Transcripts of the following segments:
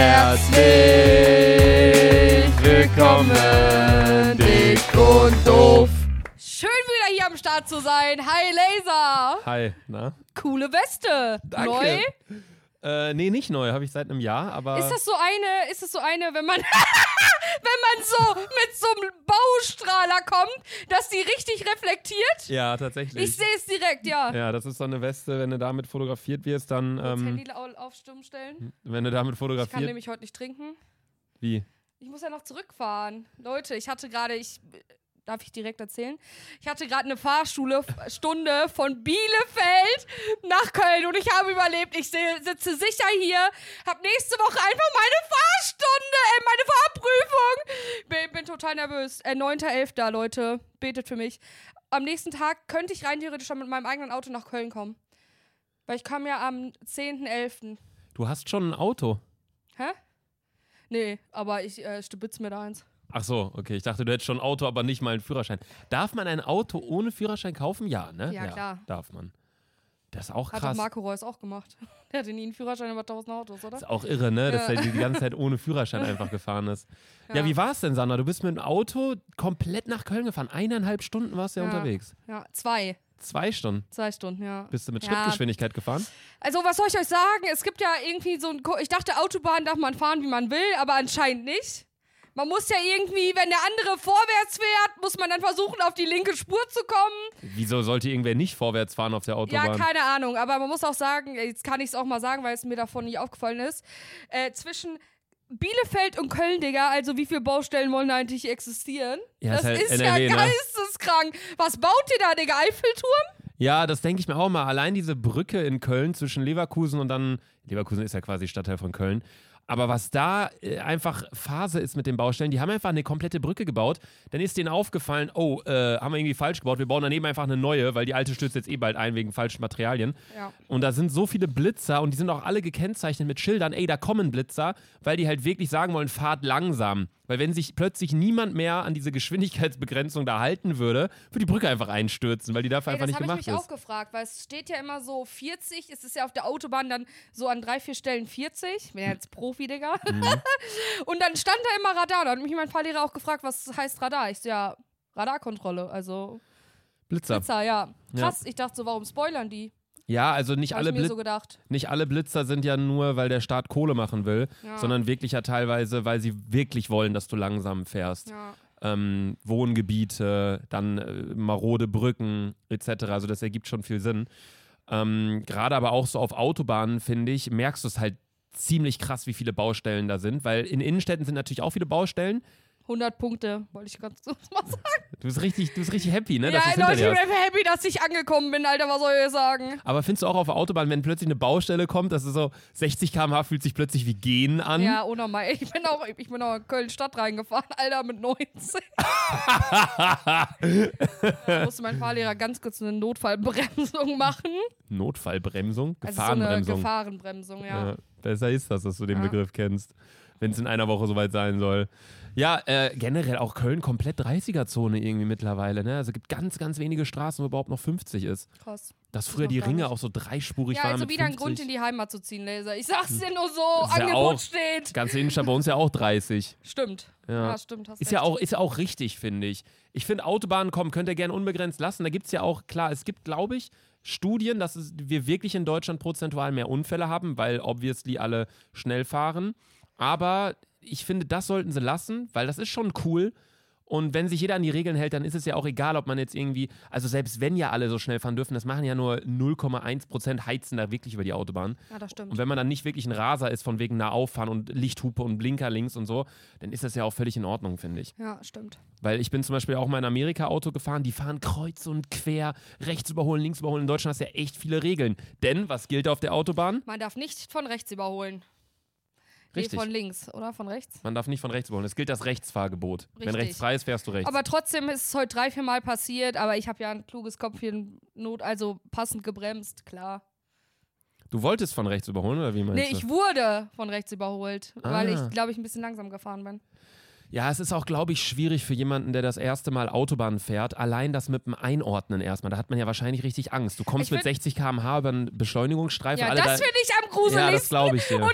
Herzlich willkommen, dick und doof. Schön wieder hier am Start zu sein. Hi Laser. Hi, na? Coole Weste. Danke. Neu? Äh, nee, nicht neu, habe ich seit einem Jahr, aber. Ist das so eine, ist das so eine, wenn man, wenn man so mit so einem Baustrahler kommt, dass die richtig reflektiert? ja, tatsächlich. Ich sehe es direkt, ja. ja, das ist so eine Weste, wenn du damit fotografiert wirst, dann. Ähm, Handy au- auf Stumm stellen. wenn du damit Ich kann fotografiert. nämlich heute nicht trinken. Wie? Ich muss ja noch zurückfahren. Leute, ich hatte gerade, ich darf ich direkt erzählen? Ich hatte gerade eine Fahrschule Stunde von Bielefeld nach Köln und ich habe überlebt. Ich sitze sicher hier, habe nächste Woche einfach meine Fahrstunde, äh, meine Fahrprüfung. Bin, bin total nervös. Äh, 9.11. Leute, betet für mich. Am nächsten Tag könnte ich rein theoretisch schon mit meinem eigenen Auto nach Köln kommen. Weil ich kam ja am 10.11. Du hast schon ein Auto. Hä? Nee, aber ich äh, stibitz mir da eins. Ach so, okay. Ich dachte, du hättest schon ein Auto, aber nicht mal einen Führerschein. Darf man ein Auto ohne Führerschein kaufen? Ja, ne? Ja, klar. Darf man. Das ist auch Hat krass. Marco Reus auch gemacht. Der hatte nie einen Führerschein über 1000 Autos, oder? ist auch irre, ne? Dass Ja. er die ganze Zeit ohne Führerschein einfach gefahren ist. Ja, Ja. wie war es denn, Sandra? Du bist mit dem Auto komplett nach Köln gefahren. Eineinhalb Stunden warst du ja, Ja. unterwegs. Ja, zwei. Zwei Stunden. Zwei Stunden, ja. Bist du mit Ja. Schrittgeschwindigkeit gefahren? Also, was soll ich euch sagen? Es gibt ja irgendwie so ein. Ko ich dachte, Autobahn darf man fahren, wie man will, aber anscheinend nicht. Man muss ja irgendwie, wenn der andere vorwärts fährt, muss man dann versuchen, auf die linke Spur zu kommen. Wieso sollte irgendwer nicht vorwärts fahren auf der Autobahn? Ja, keine Ahnung. Aber man muss auch sagen, jetzt kann ich es auch mal sagen, weil es mir davon nicht aufgefallen ist. Äh, zwischen Bielefeld und Köln, Digga, also wie viele Baustellen wollen da eigentlich existieren? Ja, das ist halt ist NRW, ja ne? geisteskrank. Was baut ihr da, Digga? Eiffelturm? Ja, das denke ich mir auch mal. Allein diese Brücke in Köln zwischen Leverkusen und dann. Leverkusen ist ja quasi Stadtteil von Köln. Aber was da äh, einfach Phase ist mit den Baustellen, die haben einfach eine komplette Brücke gebaut. Dann ist denen aufgefallen, oh, äh, haben wir irgendwie falsch gebaut. Wir bauen daneben einfach eine neue, weil die alte stürzt jetzt eh bald ein wegen falschen Materialien. Ja. Und da sind so viele Blitzer und die sind auch alle gekennzeichnet mit Schildern, ey, da kommen Blitzer, weil die halt wirklich sagen wollen, fahrt langsam. Weil wenn sich plötzlich niemand mehr an diese Geschwindigkeitsbegrenzung da halten würde, würde die Brücke einfach einstürzen, weil die dafür Ey, einfach das nicht habe ich gemacht mich ist. auch gefragt, weil es steht ja immer so 40, es ist ja auf der Autobahn dann so an drei, vier Stellen 40. Ich bin ja jetzt Profi, Digga. Mhm. Und dann stand da immer Radar. Da hat mich mein Fahrlehrer auch gefragt, was heißt Radar? Ich so, ja, Radarkontrolle, also Blitzer. Blitzer, ja. Krass, ich dachte so, warum spoilern die? Ja, also nicht alle, Blitz so nicht alle Blitzer sind ja nur, weil der Staat Kohle machen will, Ja. sondern wirklich ja teilweise, weil sie wirklich wollen, dass du langsam fährst. Ja. Ähm, Wohngebiete, dann äh, marode Brücken etc. Also das ergibt schon viel Sinn. Ähm, Gerade aber auch so auf Autobahnen, finde ich, merkst du es halt ziemlich krass, wie viele Baustellen da sind, weil in Innenstädten sind natürlich auch viele Baustellen. 100 Punkte, wollte ich ganz kurz mal sagen. Du bist richtig, du bist richtig happy, ne? ja, Leute, ich bin happy, dass ich angekommen bin, Alter, was soll ich sagen? Aber findest du auch auf der Autobahn, wenn plötzlich eine Baustelle kommt, dass es so 60 km/h fühlt sich plötzlich wie Gehen an? Ja, unnormal. Ich bin auch, ich bin auch in Köln-Stadt reingefahren, Alter, mit 19. da musste mein Fahrlehrer ganz kurz eine Notfallbremsung machen. Notfallbremsung, Also so eine Gefahrenbremsung. Gefahrenbremsung, ja. Ja, besser ist das, dass du den Ja. Begriff kennst, wenn es in einer Woche soweit sein soll. Ja, äh, generell auch Köln komplett 30er-Zone irgendwie mittlerweile. Ne? Also es gibt ganz, ganz wenige Straßen, wo überhaupt noch 50 ist. Krass. Dass früher die Ringe nicht. auch so dreispurig Ja, waren. also mit wieder ein 50. Grund, in die Heimat zu ziehen, Laser. Ich sag's dir nur so, ist ja Angebot auch- steht. Ganze Innenstadt bei uns ja auch 30. Stimmt. Ja. Ja, stimmt. Hast Ist ja, recht. auch, ist ja auch richtig, finde ich. Ich finde, Autobahnen kommen, könnt ihr gerne unbegrenzt lassen. Da gibt es ja auch, klar, es gibt, glaube ich, Studien, dass es, wir wirklich in Deutschland prozentual mehr Unfälle haben, weil obviously alle schnell fahren. Aber ich finde, das sollten sie lassen, weil das ist schon cool. Und wenn sich jeder an die Regeln hält, dann ist es ja auch egal, ob man jetzt irgendwie, also selbst wenn ja alle so schnell fahren dürfen, das machen ja nur 0,1 Prozent heizen da wirklich über die Autobahn. Ja, das stimmt. Und wenn man dann nicht wirklich ein Raser ist, von wegen nah auffahren und Lichthupe und Blinker links und so, dann ist das ja auch völlig in Ordnung, finde ich. Ja, stimmt. Weil ich bin zum Beispiel auch mal in Amerika Auto gefahren, die fahren kreuz und quer, rechts überholen, links überholen. In Deutschland hast du ja echt viele Regeln. Denn was gilt auf der Autobahn? Man darf nicht von rechts überholen. Nee, Richtig. von links, oder? Von rechts? Man darf nicht von rechts überholen. Es gilt das Rechtsfahrgebot. Wenn Richtig. rechts frei ist, fährst du rechts. Aber trotzdem ist es heute drei, vier Mal passiert, aber ich habe ja ein kluges Kopfchen Not, also passend gebremst, klar. du wolltest von rechts überholen oder wie meinst Nee, du? ich wurde von rechts überholt, weil Ah. ich, glaube ich, ein bisschen langsam gefahren bin. Ja, es ist auch, glaube ich, schwierig für jemanden, der das erste Mal Autobahn fährt. Allein das mit dem Einordnen erstmal. Da hat man ja wahrscheinlich richtig Angst. Du kommst Ich mit find- 60 km/h über einen Beschleunigungsstreifen. Ja, das da- finde ich am Ja, das gruseligsten. glaube ich dir. Und dann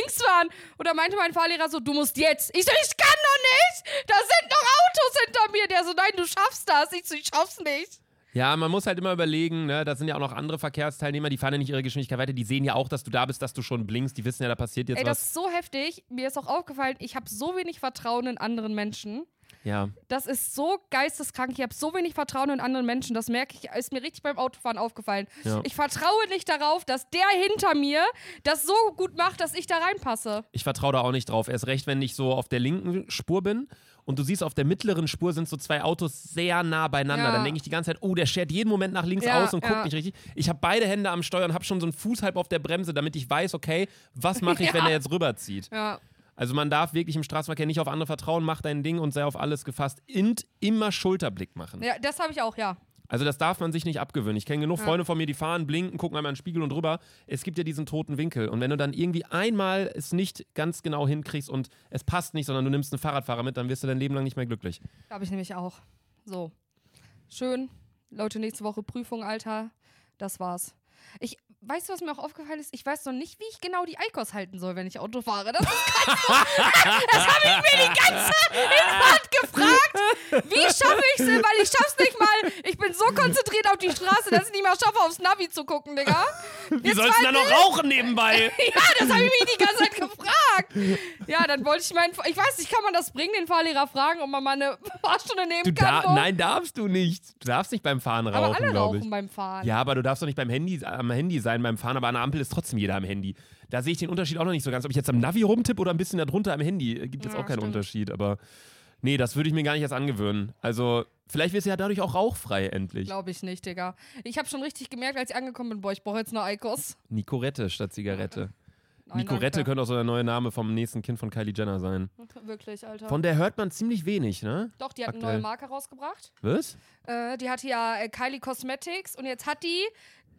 links fahren. Und da meinte mein Fahrlehrer so, du musst jetzt. Ich so, ich kann doch nicht. Da sind noch Autos hinter mir. Der so, nein, du schaffst das. Ich so, ich schaff's nicht. Ja, man muss halt immer überlegen, ne, da sind ja auch noch andere Verkehrsteilnehmer, die fahren ja nicht ihre Geschwindigkeit weiter, die sehen ja auch, dass du da bist, dass du schon blinkst, die wissen ja, da passiert jetzt Ey, das was. ist so heftig. Mir ist auch aufgefallen, ich habe so wenig Vertrauen in anderen Menschen. Ja. Das ist so geisteskrank. Ich habe so wenig Vertrauen in anderen Menschen. Das merke ich, ist mir richtig beim Autofahren aufgefallen. Ja. Ich vertraue nicht darauf, dass der hinter mir das so gut macht, dass ich da reinpasse. Ich vertraue da auch nicht drauf. Erst recht, wenn ich so auf der linken Spur bin und du siehst, auf der mittleren Spur sind so zwei Autos sehr nah beieinander. Ja. Dann denke ich die ganze Zeit, oh, der schert jeden Moment nach links Ja, aus und guckt ja. nicht richtig. Ich habe beide Hände am Steuer und habe schon so einen Fuß halb auf der Bremse, damit ich weiß, okay, was mache ich, wenn er jetzt rüberzieht. Ja. Also man darf wirklich im Straßenverkehr nicht auf andere vertrauen, mach dein Ding und sei auf alles gefasst. Und immer Schulterblick machen. Ja, das habe ich auch, ja. Also das darf man sich nicht abgewöhnen. Ich kenne genug Ja. Freunde von mir, die fahren, blinken, gucken einmal in den Spiegel und rüber. Es gibt ja diesen toten Winkel. Und wenn du dann irgendwie einmal es nicht ganz genau hinkriegst und es passt nicht, sondern du nimmst einen Fahrradfahrer mit, dann wirst du dein Leben lang nicht mehr glücklich. Habe ich nämlich auch. So. Schön. Leute, nächste Woche Prüfung, Alter. Das war's. Ich, weißt du, was mir auch aufgefallen ist? Ich weiß noch nicht, wie ich genau die Eikos halten soll, wenn ich Auto fahre. Das Das habe ich mir die ganze Hinfahrt gefragt. Wie schaffe ich es? Weil ich schaff's nicht mal. Ich bin so konzentriert auf die Straße, dass ich nicht mal schaffe, aufs Navi zu gucken, Digga. Wie Jetzt sollst du dann noch rauchen nebenbei? Ja, das habe ich mich die ganze Zeit gefragt. Ja, dann wollte ich meinen. Ich weiß nicht, kann man das bringen, den Fahrlehrer fragen, ob man mal eine Fahrstunde nehmen Du kann? da nein, darfst du nicht. Du darfst nicht beim Fahren Aber rauchen, alle glaube ich. rauchen beim Fahren. Ja, aber du darfst doch nicht beim Handy, am Handy sein beim Fahren, aber an der Ampel ist trotzdem jeder am Handy. Da sehe ich den Unterschied auch noch nicht so ganz. Ob ich jetzt am Navi rumtippe oder ein bisschen darunter am Handy, gibt jetzt Ja, auch keinen stimmt. Unterschied. Aber nee, das würde ich mir gar nicht erst angewöhnen. Also, vielleicht wirst du ja dadurch auch rauchfrei endlich. Glaube ich nicht, Digga. Ich habe schon richtig gemerkt, als ich angekommen bin, boah, ich brauche jetzt eine Eikos. Nicorette statt Zigarette. Nein, Nicorette danke. könnte auch so der neue Name vom nächsten Kind von Kylie Jenner sein. Wirklich, Alter. Von der hört man ziemlich wenig, ne? Doch, die hat eine aktuell. neue Marke rausgebracht. Was? Äh, die hatte ja äh, Kylie Cosmetics und jetzt hat die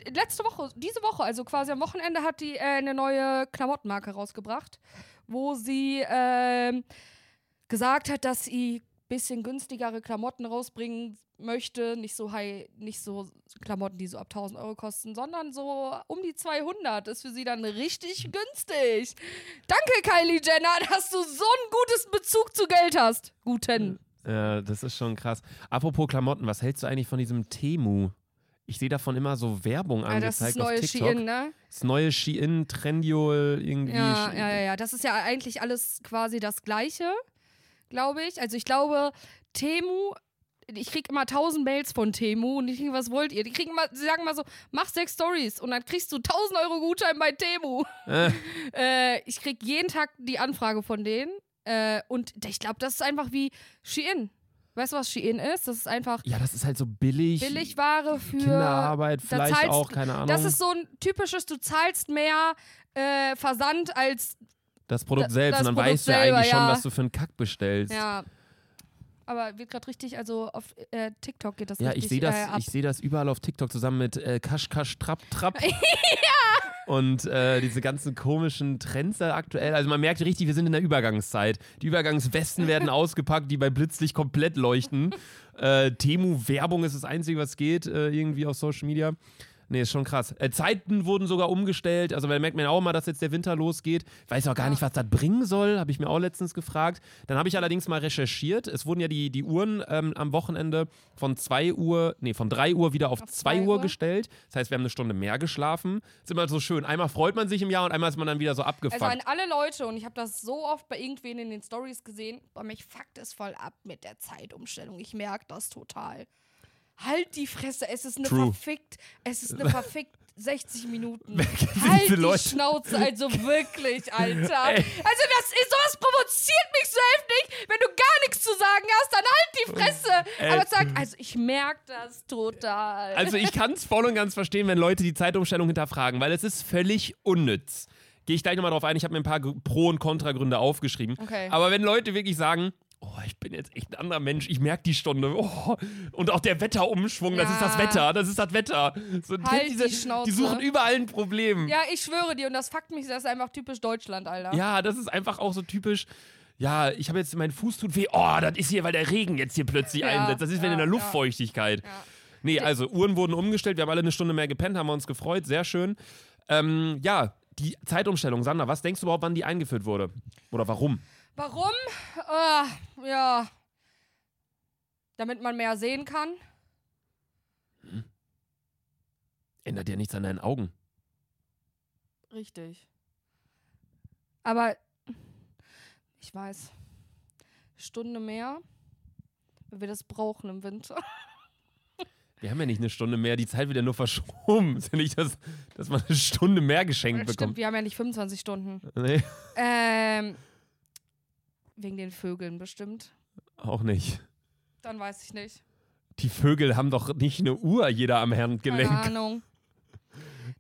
letzte Woche, diese Woche, also quasi am Wochenende, hat die äh, eine neue Klamottenmarke rausgebracht, wo sie ähm, gesagt hat, dass sie bisschen günstigere Klamotten rausbringen möchte, nicht so high, nicht so Klamotten, die so ab 1000 Euro kosten, sondern so um die 200 ist für sie dann richtig günstig. Danke, Kylie Jenner, dass du so einen guten Bezug zu Geld hast. Guten. Ja, das ist schon krass. Apropos Klamotten, was hältst du eigentlich von diesem Temu? Ich sehe davon immer so Werbung Ah, das angezeigt ist neue auf TikTok. Shein, ne? Das neue Shein, Trendiol, irgendwie. Ja, ja, ja, ja. Das ist ja eigentlich alles quasi das Gleiche, glaube ich. Also ich glaube, Temu, ich krieg immer tausend Mails von Temu und ich denke, was wollt ihr? Die kriegen immer, sie sagen mal so, mach sechs Stories und dann kriegst du 1000 Euro Gutschein bei Temu. Äh, Äh, ich krieg jeden Tag die Anfrage von denen äh, und ich glaube, das ist einfach wie Shein. Weißt du, was Shein ist? Das ist einfach ja, das ist halt so billig. Billigware für Kinderarbeit, vielleicht zahlst- auch, keine Ahnung. Das ist so ein typisches, du zahlst mehr äh, Versand als das Produkt selbst. das Und dann Produkt weißt du ja selber, eigentlich schon, ja. was du für einen Kack bestellst. Ja. Aber wird gerade richtig, also auf äh, TikTok geht das Ja, richtig ich sehe das, äh, ab. ich sehe das überall auf TikTok zusammen mit äh, Kasch, Kasch, Trapp, Trapp. Und äh, diese ganzen komischen Trends da aktuell. Also man merkt richtig, wir sind in der Übergangszeit. Die Übergangswesten werden ausgepackt, die bei Blitzlicht komplett leuchten. Äh, Temu-Werbung ist das Einzige, was geht, äh, irgendwie auf Social Media. Nee, ist schon krass. Äh, Zeiten wurden sogar umgestellt. Also, da merkt man auch mal, dass jetzt der Winter losgeht. Weiß auch gar Ja. nicht, was das bringen soll. Habe ich mir auch letztens gefragt. Dann habe ich allerdings mal recherchiert. Es wurden ja die, die Uhren ähm, am Wochenende von 2 Uhr, nee, von 3 Uhr wieder auf Auf 2 2 Uhr Uhr. gestellt. Das heißt, wir haben eine Stunde mehr geschlafen. Ist immer so schön. Einmal freut man sich im Jahr und einmal ist man dann wieder so abgefuckt. Also an alle Leute, und ich habe das so oft bei irgendwen in den Stories gesehen, bei mich fuckt es voll ab mit der Zeitumstellung. Ich merke das total. Halt die Fresse, es ist eine True. verfickt, es ist eine verfickt 60 Minuten. halt die Leute? Schnauze, also wirklich, Alter. Ey. Also das ist, sowas provoziert mich so heftig. Wenn du gar nichts zu sagen hast, dann halt die Fresse. Ey. Aber sag, also ich merke das total. Also ich kann es voll und ganz verstehen, wenn Leute die Zeitumstellung hinterfragen, weil es ist völlig unnütz. Gehe ich gleich nochmal drauf ein. Ich habe mir ein paar Pro- und Kontragründe aufgeschrieben. Okay. Aber wenn Leute wirklich sagen, oh, ich bin jetzt echt ein anderer Mensch, ich merke die Stunde. Oh, und auch der Wetterumschwung, das Ja. ist das Wetter, das ist das Wetter. So, Halt diese, die Schnauze. die suchen überall ein Problem. ja, ich schwöre dir, und das fuckt mich, das ist einfach typisch Deutschland, Alter. Ja, das ist einfach auch so typisch. Ja, ich habe jetzt, mein Fuß tut weh. Oh, das ist hier, weil der Regen jetzt hier plötzlich Ja, einsetzt. Das ist, wenn ja, in der. Luftfeuchtigkeit. Ja. Nee, also Uhren wurden umgestellt. Wir haben alle eine Stunde mehr gepennt, haben wir uns gefreut. Sehr schön. Ähm, ja, Die Zeitumstellung, Sandra, was denkst du überhaupt, wann die eingeführt wurde? Oder warum? Warum? Äh, ja. Damit man mehr sehen kann. Ändert ja nichts an deinen Augen. Richtig. Aber ich weiß. Stunde mehr, wenn wir das brauchen im Winter. Wir haben ja nicht eine Stunde mehr, die Zeit wird ja nur verschoben. Ist ja nicht, dass, dass man eine Stunde mehr geschenkt Stimmt, bekommt. wir haben ja nicht 25 Stunden. Nee, Ähm, wegen den Vögeln bestimmt. auch nicht. Dann weiß ich nicht. Die Vögel haben doch nicht eine Uhr jeder am Keine Handgelenk. Ahnung.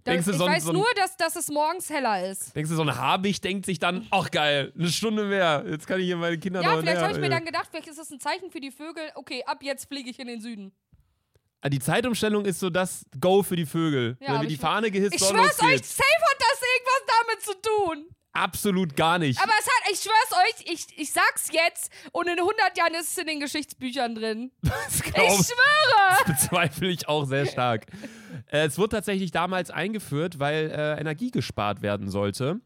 Da, Denkst du, ich so ein- weiß so ein- nur, dass, dass es morgens heller ist. Denkst du, so ein Habicht denkt sich dann, ach geil, eine Stunde mehr. Jetzt kann ich hier meine Kinder Ja, vielleicht habe ich mir dann gedacht, vielleicht ist das ein Zeichen für die Vögel. Okay, ab jetzt fliege ich in den Süden. Ah, Die Zeitumstellung ist so das Go für die Vögel. Ja, Wenn wir die Fahne gehisst Ich schwör's euch, safe hat das irgendwas damit zu tun. Absolut gar nicht. Aber es hat, ich schwör's euch, ich, ich sag's jetzt und in 100 Jahren ist es in den Geschichtsbüchern drin. das, Ich glaub, schwöre! das bezweifle ich auch sehr stark. äh, es wurde tatsächlich damals eingeführt, weil äh, Energie gespart werden sollte.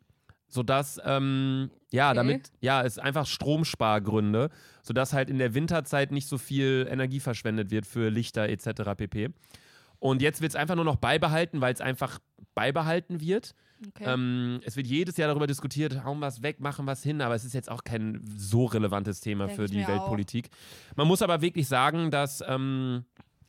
Sodass, ähm, ja, Okay. damit, ja, es einfach Stromspargründe, sodass halt in der Winterzeit nicht so viel Energie verschwendet wird für Lichter etc. pp. Und jetzt wird es einfach nur noch beibehalten, weil es einfach beibehalten wird. Okay. Ähm, es wird jedes Jahr darüber diskutiert, hauen was weg, machen was hin, aber es ist jetzt auch kein so relevantes Thema Denk für die mir auch. Weltpolitik. Man muss aber wirklich sagen, dass ähm,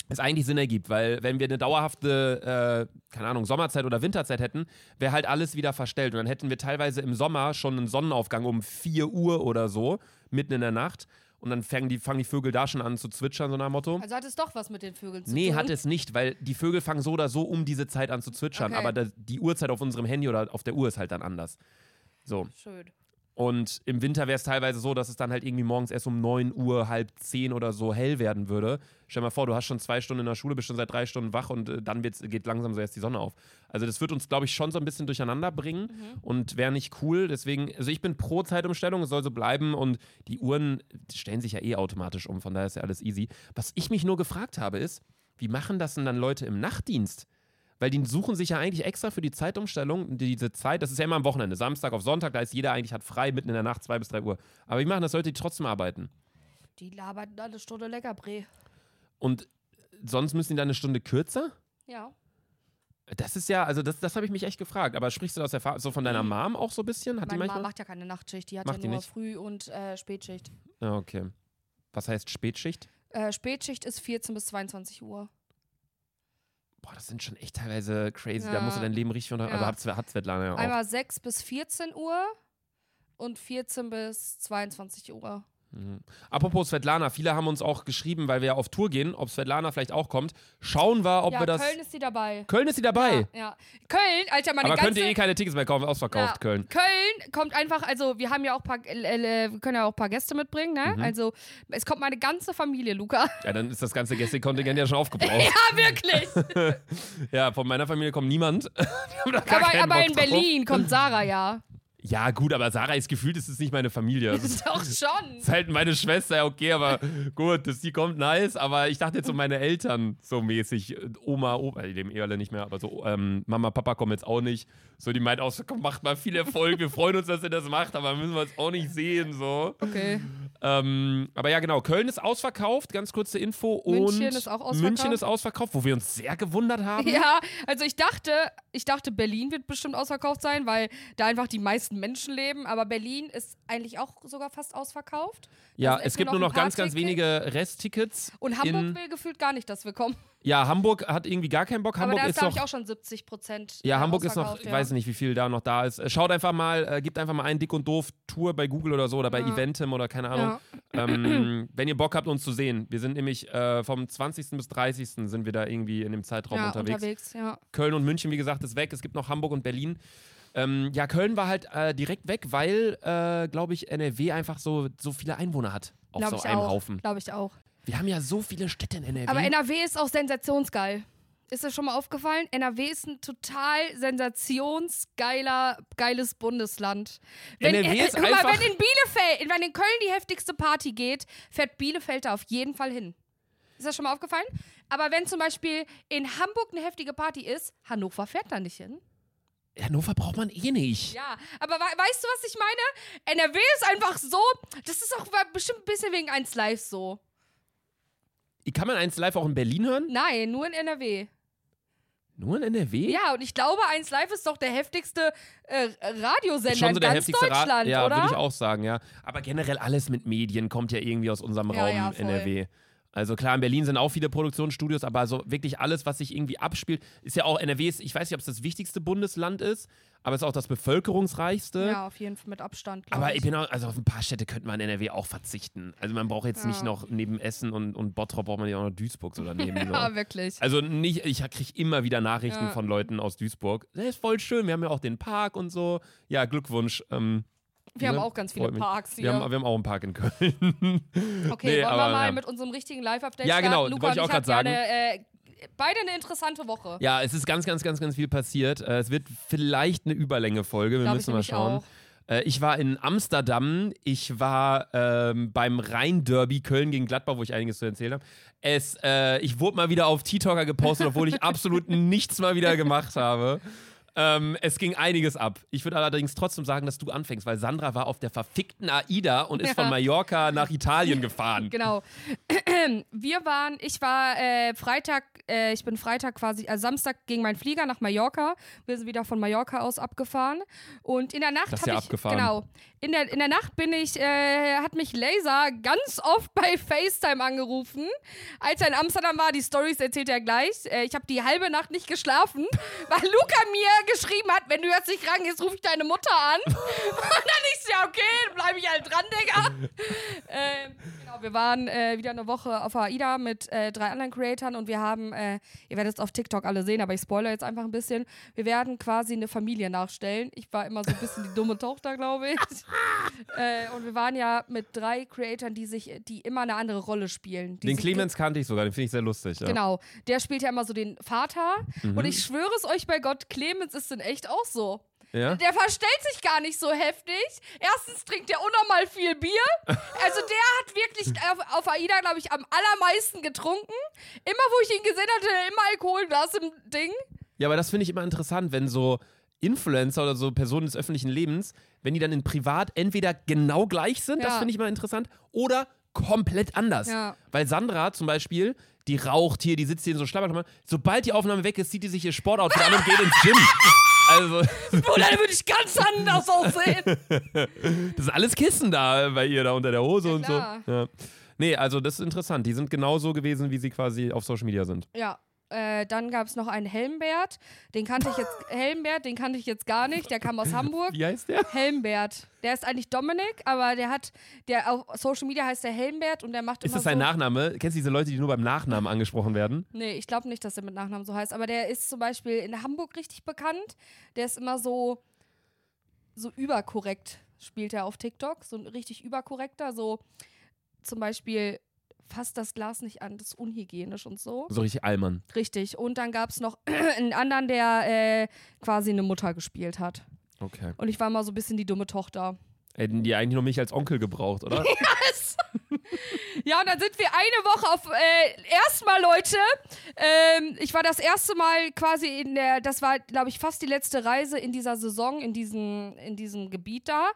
es eigentlich Sinn ergibt, weil wenn wir eine dauerhafte, äh, keine Ahnung, Sommerzeit oder Winterzeit hätten, wäre halt alles wieder verstellt und dann hätten wir teilweise im Sommer schon einen Sonnenaufgang um 4 Uhr oder so, mitten in der Nacht und dann fangen die, fangen die Vögel da schon an zu zwitschern, so nach dem Motto. also hat es doch was mit den Vögeln zu Nee, tun. hat es nicht, weil die Vögel fangen so oder so um diese Zeit an zu zwitschern, Okay. aber das, die Uhrzeit auf unserem Handy oder auf der Uhr ist halt dann anders. So. Schön. Und im Winter wäre es teilweise so, dass es dann halt irgendwie morgens erst um 9 Uhr, halb 10 oder so hell werden würde. Stell dir mal vor, du hast schon zwei Stunden in der Schule, bist schon seit drei Stunden wach und äh, dann geht langsam so erst die Sonne auf. Also das wird uns, glaube ich, schon so ein bisschen durcheinander bringen und wäre nicht cool. Deswegen, also ich bin pro Zeitumstellung, es soll so bleiben und die Uhren stellen sich ja eh automatisch um, von daher ist ja alles easy. Was ich mich nur gefragt habe ist, wie machen das denn dann Leute im Nachtdienst? Weil die suchen sich ja eigentlich extra für die Zeitumstellung, diese Zeit, das ist ja immer am Wochenende, Samstag auf Sonntag, da ist jeder eigentlich hat frei mitten in der Nacht, zwei bis drei Uhr. Aber wie machen das Leute, die trotzdem arbeiten? Die labern eine Stunde Leckerbré. Und sonst müssen die dann eine Stunde kürzer? Ja. Das ist ja, also das, das habe ich mich echt gefragt. Aber sprichst du das Erfahrung, so von deiner Mom auch so ein bisschen? Hat die Meine Mama manchmal? macht ja keine Nachtschicht, die hat Macht ja die nur? Früh- und äh, Spätschicht. Ja, okay. Was heißt Spätschicht? Äh, Spätschicht ist 14 bis 22 Uhr. Boah, das sind schon echt teilweise crazy. Da Ja. musst du dein Leben richtig unter. Also Ja. hat, Sve- hat Svetlana ja auch. Einmal 6 bis 14 Uhr und 14 bis 22 Uhr. Mhm. Apropos Svetlana, viele haben uns auch geschrieben, weil wir ja auf Tour gehen, ob Svetlana vielleicht auch kommt. Schauen wir, ob ja, wir das. Köln ist sie dabei. Köln ist sie dabei. Ja, ja. Köln, Alter, meine Aber ganze... könnt ihr eh keine Tickets mehr kaufen, ausverkauft, Ja, Köln. Köln kommt einfach, also wir haben ja auch paar, äh, äh, wir können ja auch ein paar Gäste mitbringen, ne? Mhm. Also es kommt meine ganze Familie, Luca. Ja, dann ist das ganze Gästekontingent ja schon aufgebraucht. ja, wirklich. ja, von meiner Familie kommt niemand. Aber aber in. Berlin kommt Sarah ja. Ja, gut, aber Sarah ist gefühlt, es ist nicht meine Familie. Das ist, Doch schon. ist halt meine Schwester, ja, okay, aber gut, dass die kommt, nice. Aber ich dachte jetzt so meine Eltern so mäßig. äh, Oma, Opa, die leben eh alle nicht mehr, aber so ähm, Mama, Papa kommen jetzt auch nicht. So, die meint auch so, komm, macht mal viel Erfolg. Wir freuen uns, dass ihr das macht, aber müssen wir es auch nicht sehen, so. Okay. Ähm, aber ja, genau. Köln ist ausverkauft, ganz kurze Info. Und München ist auch ausverkauft. München ist ausverkauft, wo wir uns sehr gewundert haben. Ja, also ich dachte, ich dachte, Berlin wird bestimmt ausverkauft sein, weil da einfach die meisten Menschen leben. Aber Berlin ist eigentlich auch sogar fast ausverkauft. Ja, es gibt nur noch noch ein ganz, ganz wenige Resttickets. Und Hamburg will gefühlt gar nicht, dass wir kommen. Ja, Hamburg hat irgendwie gar keinen Bock. Aber Hamburg da ist, glaube ich, auch schon 70 Prozent. Ja, äh, Hamburg ist noch, ich ja. weiß nicht, wie viel da noch da ist. Schaut einfach mal, äh, gebt einfach mal ein Dick und Doof Tour bei Google oder so oder bei Ja. Eventim oder keine Ahnung. Ähm, wenn ihr Bock habt, uns zu sehen. Wir sind nämlich äh, vom 20. bis 30. sind wir da irgendwie in dem Zeitraum Ja, unterwegs. unterwegs, ja. Köln und München, wie gesagt, ist weg. Es gibt noch Hamburg und Berlin. Ähm, ja, Köln war halt äh, direkt weg, weil, äh, glaube ich, NRW einfach so, so viele Einwohner hat. Auf Glaube so ich einem auch. Haufen. Glaube ich auch. Wir haben ja so viele Städte in NRW. Aber NRW ist auch sensationsgeil. Ist das schon mal aufgefallen? NRW ist ein total sensationsgeiler, geiles Bundesland. Wenn, NRW ist guck mal, einfach- wenn in Bielefeld, wenn in Köln die heftigste Party geht, fährt Bielefeld da auf jeden Fall hin. Ist das schon mal aufgefallen? Aber wenn zum Beispiel in Hamburg eine heftige Party ist, Hannover fährt da nicht hin. Hannover braucht man eh nicht. Ja, aber we weißt du, was ich meine? NRW ist einfach so, das ist auch bestimmt ein bisschen wegen 1 Live so. Kann man eins live auch in Berlin hören? Nein, nur in NRW. Nur in NRW? Ja, und ich glaube, 1 Live ist doch der heftigste äh, Radiosender Schon so in ganz heftigste Ra- Deutschland, Ja, oder? würde ich auch sagen, ja. Aber generell alles mit Medien kommt ja irgendwie aus unserem Ja, Raum ja. NRW. Also klar, in Berlin sind auch viele Produktionsstudios, aber so wirklich alles, was sich irgendwie abspielt, ist ja auch NRW, ist, ich weiß nicht, ob es das wichtigste Bundesland ist, aber es ist auch das bevölkerungsreichste. Ja, auf jeden Fall mit Abstand. Aber ich bin auch, also auf ein paar Städte könnte man in NRW auch verzichten. Also man braucht jetzt nicht Ja. noch neben Essen und, und Bottrop braucht man ja auch noch Duisburg so daneben. so. Ja, wirklich. Also nicht, ich kriege immer wieder Nachrichten Ja. von Leuten aus Duisburg. Das ist voll schön, wir haben ja auch den Park und so. Ja, Glückwunsch. Ähm, Wir haben ne? auch ganz viele Freut mich. Parks hier. wir, haben, wir haben auch einen Park in Köln. okay, nee, wollen wir aber, mal ja. mit unserem richtigen Live-Update Ja, genau? Luca wollte ich auch grad hatten ja Eine, äh, beide eine interessante Woche. ja, es ist ganz, ganz, ganz, ganz viel passiert. Äh, es wird vielleicht eine Überlänge-Folge, wir Glaub müssen mal schauen. auch. Äh, ich war in Amsterdam, ich war ähm, beim Rhein-Derby Köln gegen Gladbach, wo ich einiges zu erzählen habe. Es, äh, ich wurde mal wieder auf TikToker gepostet, obwohl ich absolut nichts mal wieder gemacht habe. Ähm, es ging einiges ab. Ich würde allerdings trotzdem sagen, dass du anfängst, weil Sandra war auf der verfickten AIDA und ist Ja. von Mallorca nach Italien gefahren. Genau. Wir waren, ich war äh, Freitag, äh, ich bin Freitag quasi, also Samstag gegen meinen Flieger nach Mallorca. Wir sind wieder von Mallorca aus abgefahren. Und in der Nacht habe ja ich, abgefahren. genau, in der, in der Nacht bin ich, äh, hat mich Laser ganz oft bei FaceTime angerufen. Als er in Amsterdam war, die Stories erzählt er gleich. Äh, ich habe die halbe Nacht nicht geschlafen, weil Luca mir geschrieben hat, wenn du jetzt nicht rangehst, ruf ich deine Mutter an. Und dann so, ja okay, dann bleibe ich halt dran, Digga. Ähm, genau, wir waren äh, wieder eine Woche auf AIDA mit äh, drei anderen Creatoren und wir haben, äh, ihr werdet es auf TikTok alle sehen, aber ich spoilere jetzt einfach ein bisschen. Wir werden quasi eine Familie nachstellen. Ich war immer so ein bisschen die dumme Tochter, glaube ich. äh, und wir waren ja mit drei Creatoren, die sich, die immer eine andere Rolle spielen. Die Den Clemens kannte ich sogar, den finde ich sehr lustig. Ja. Genau, der spielt ja immer so den Vater. Mhm. Und ich schwöre es euch bei Gott, Clemens ist in echt auch so. Ja? Der verstellt sich gar nicht so heftig. Erstens trinkt er unnormal viel Bier. Also der hat wirklich auf, auf AIDA, glaube ich, am allermeisten getrunken. Immer, wo ich ihn gesehen hatte, immer Alkoholglas im Ding. Ja, aber das finde ich immer interessant, wenn so Influencer oder so Personen des öffentlichen Lebens, wenn die dann in Privat entweder genau gleich sind, das Ja. finde ich immer interessant, oder komplett anders. Ja. Weil Sandra zum Beispiel, die raucht hier, die sitzt hier in so Schlabberklammern. Sobald die Aufnahme weg ist, zieht die sich ihr Sportoutfit an und geht ins Gym. Also, Bruder, dann würde ich ganz anders aussehen. das ist alles Kissen da bei ihr, da unter der Hose Ja, und klar. so. Ja. Nee, also das ist interessant. Die sind genauso gewesen, wie sie quasi auf Social Media sind. Ja. Äh, dann gab es noch einen Helmbert. Den kannte ich jetzt. Helmbert, den kannte ich jetzt gar nicht. Der kam aus Hamburg. Wie heißt der? Helmbert. Der ist eigentlich Dominik, aber der hat, der auf Social Media heißt der Helmbert und der macht Ist das sein so, Nachname? Kennst du diese Leute, die nur beim Nachnamen angesprochen werden? Nee, ich glaube nicht, dass er mit Nachnamen so heißt, aber der ist zum Beispiel in Hamburg richtig bekannt. Der ist immer so, so überkorrekt, spielt er auf TikTok. So ein richtig überkorrekter, so zum Beispiel fasst das Glas nicht an, das ist unhygienisch und so. So richtig Allmann. Richtig. Und dann gab es noch einen anderen, der äh, quasi eine Mutter gespielt hat. Okay. Und ich war immer so ein bisschen die dumme Tochter. Hätten die eigentlich nur mich als Onkel gebraucht, oder? Ja, und dann sind wir eine Woche auf, äh, erstmal Leute, ähm, ich war das erste Mal quasi in der, das war, glaube ich, fast die letzte Reise in dieser Saison, in diesem, in diesem Gebiet da.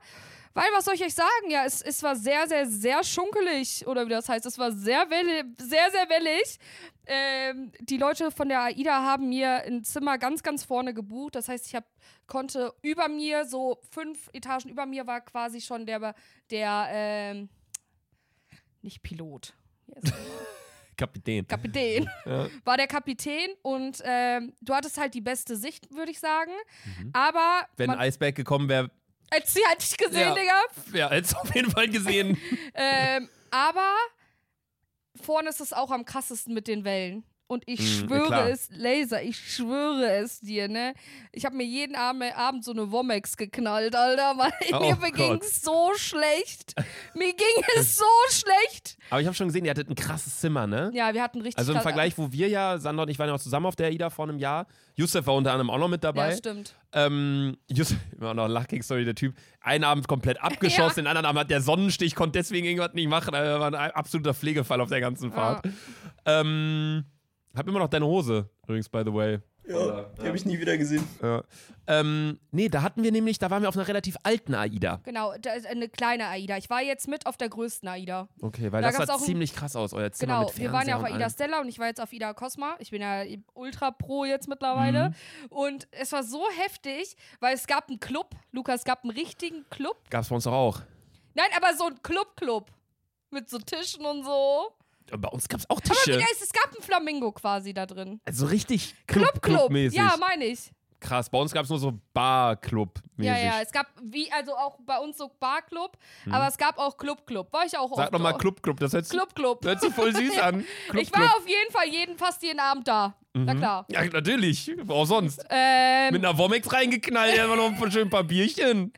Weil, was soll ich euch sagen? Ja, es, es war sehr, sehr, sehr schunkelig, oder wie das heißt. Es war sehr, wellig, sehr, sehr wellig. Ähm, die Leute von der AIDA haben mir ein Zimmer ganz, ganz vorne gebucht. Das heißt, ich hab, konnte über mir, so fünf Etagen über mir war quasi schon der, der ähm, nicht Pilot. Der? Kapitän. Kapitän. Ja. War der Kapitän und ähm, du hattest halt die beste Sicht, würde ich sagen. Mhm. Aber Wenn ein Eisberg gekommen wäre, als sie halt nicht gesehen, Ja. Digga. wäre es auf jeden Fall gesehen. Ähm, aber vorne ist es auch am krassesten mit den Wellen. Und ich Mm, schwöre klar. es, Laser, ich schwöre es dir, ne? Ich habe mir jeden Abend, so eine Womex geknallt, Alter, weil Oh mir Gott. ging es so schlecht. mir ging es so schlecht. Aber ich habe schon gesehen, ihr hattet ein krasses Zimmer, ne? Ja, wir hatten richtig Also im Vergleich, wo wir ja, Sandra und ich waren ja auch zusammen auf der AIDA vor einem Jahr. Yusuf war unter anderem auch noch mit dabei. Ja, stimmt. Ähm, Yusuf, immer noch Lachkick-Story, der Typ. Einen Abend komplett abgeschossen, den anderen Abend hat der Sonnenstich, konnte deswegen irgendwas nicht machen. Das war ein absoluter Pflegefall auf der ganzen Fahrt. Ähm, hab immer noch deine Hose, übrigens, by the way. Ja, die habe ich nie wieder gesehen. Ja. Ähm, nee, da hatten wir nämlich, da waren wir auf einer relativ alten AIDA. Genau, da ist eine kleine AIDA. Ich war jetzt mit auf der größten AIDA. Okay, weil Da das sah auch ein- ziemlich krass aus, euer Zimmer Genau, mit wir waren ja auf AIDA. Stella und ich war jetzt auf AIDA Cosma. Ich bin ja Ultra Pro jetzt mittlerweile. Mhm. Und es war so heftig, weil es gab einen Club. Lukas, es gab einen richtigen Club. Gab's bei uns doch auch. Nein, aber so ein Club-Club. Mit so Tischen und so. Bei uns gab's auch Aber Tische. wie geil ist, es gab ein Flamingo quasi da drin. Also richtig Club-Club. Club-Club-mäßig. Ja, meine ich. Krass, bei uns gab's nur so Bar-Club-mäßig. Ja, ja, es gab wie, also auch bei uns so Barclub, aber es gab auch Club-Club. War ich auch Hm. Sag oft doch mal auch. Club-Club, das hört sich, Club-Club. hört sich voll süß an. Ich war auf jeden Fall jeden, fast jeden Abend da. Na klar. Ja, natürlich. Auch sonst. Ähm, Mit einer Womex reingeknallt, ja, noch ein schön paar Bierchen.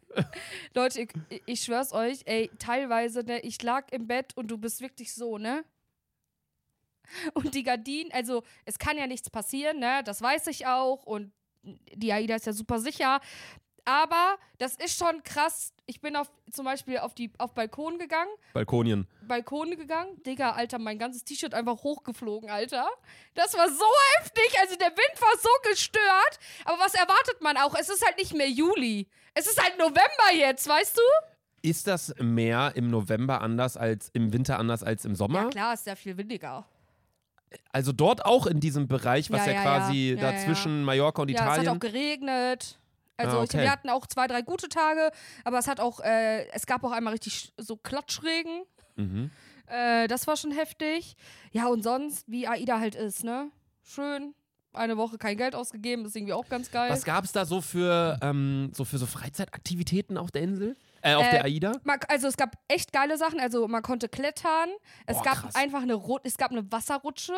Leute, ich, ich schwör's euch, ey, teilweise, ne, ich lag im Bett und du bist wirklich so, ne? Und die Gardinen, also es kann ja nichts passieren, ne? Das weiß ich auch und die AIDA ist ja super sicher. Aber das ist schon krass. Ich bin auf zum Beispiel auf die auf Balkon gegangen, Balkonien. Balkon gegangen. Digga, Alter, mein ganzes T-Shirt einfach hochgeflogen, Alter. Das war so heftig. Also der Wind war so gestört. Aber was erwartet man auch? Es ist halt nicht mehr Juli. Es ist halt November jetzt, weißt du? Ist das Meer im November anders als im Winter anders als im Sommer? Ja, klar, ist ja viel windiger. Also dort auch in diesem Bereich, was Ja, ja, ja, quasi ja. Ja, da ja, zwischen Mallorca und Ja, es hat Italien. auch geregnet. Also Ah, okay. wir hatten auch zwei, drei gute Tage, aber es hat auch, äh, es gab auch einmal richtig so Klatschregen. mhm. Äh, das war schon heftig. Ja, und sonst, wie AIDA halt ist, ne? Schön. Eine Woche kein Geld ausgegeben, ist irgendwie auch ganz geil. Was gab es da so für, ähm, so für so Freizeitaktivitäten auf der Insel? Äh, auf Äh, der AIDA? Man, also es gab echt geile Sachen. Also man konnte klettern. Es Boah, gab krass. einfach eine Ru es gab eine Wasserrutsche.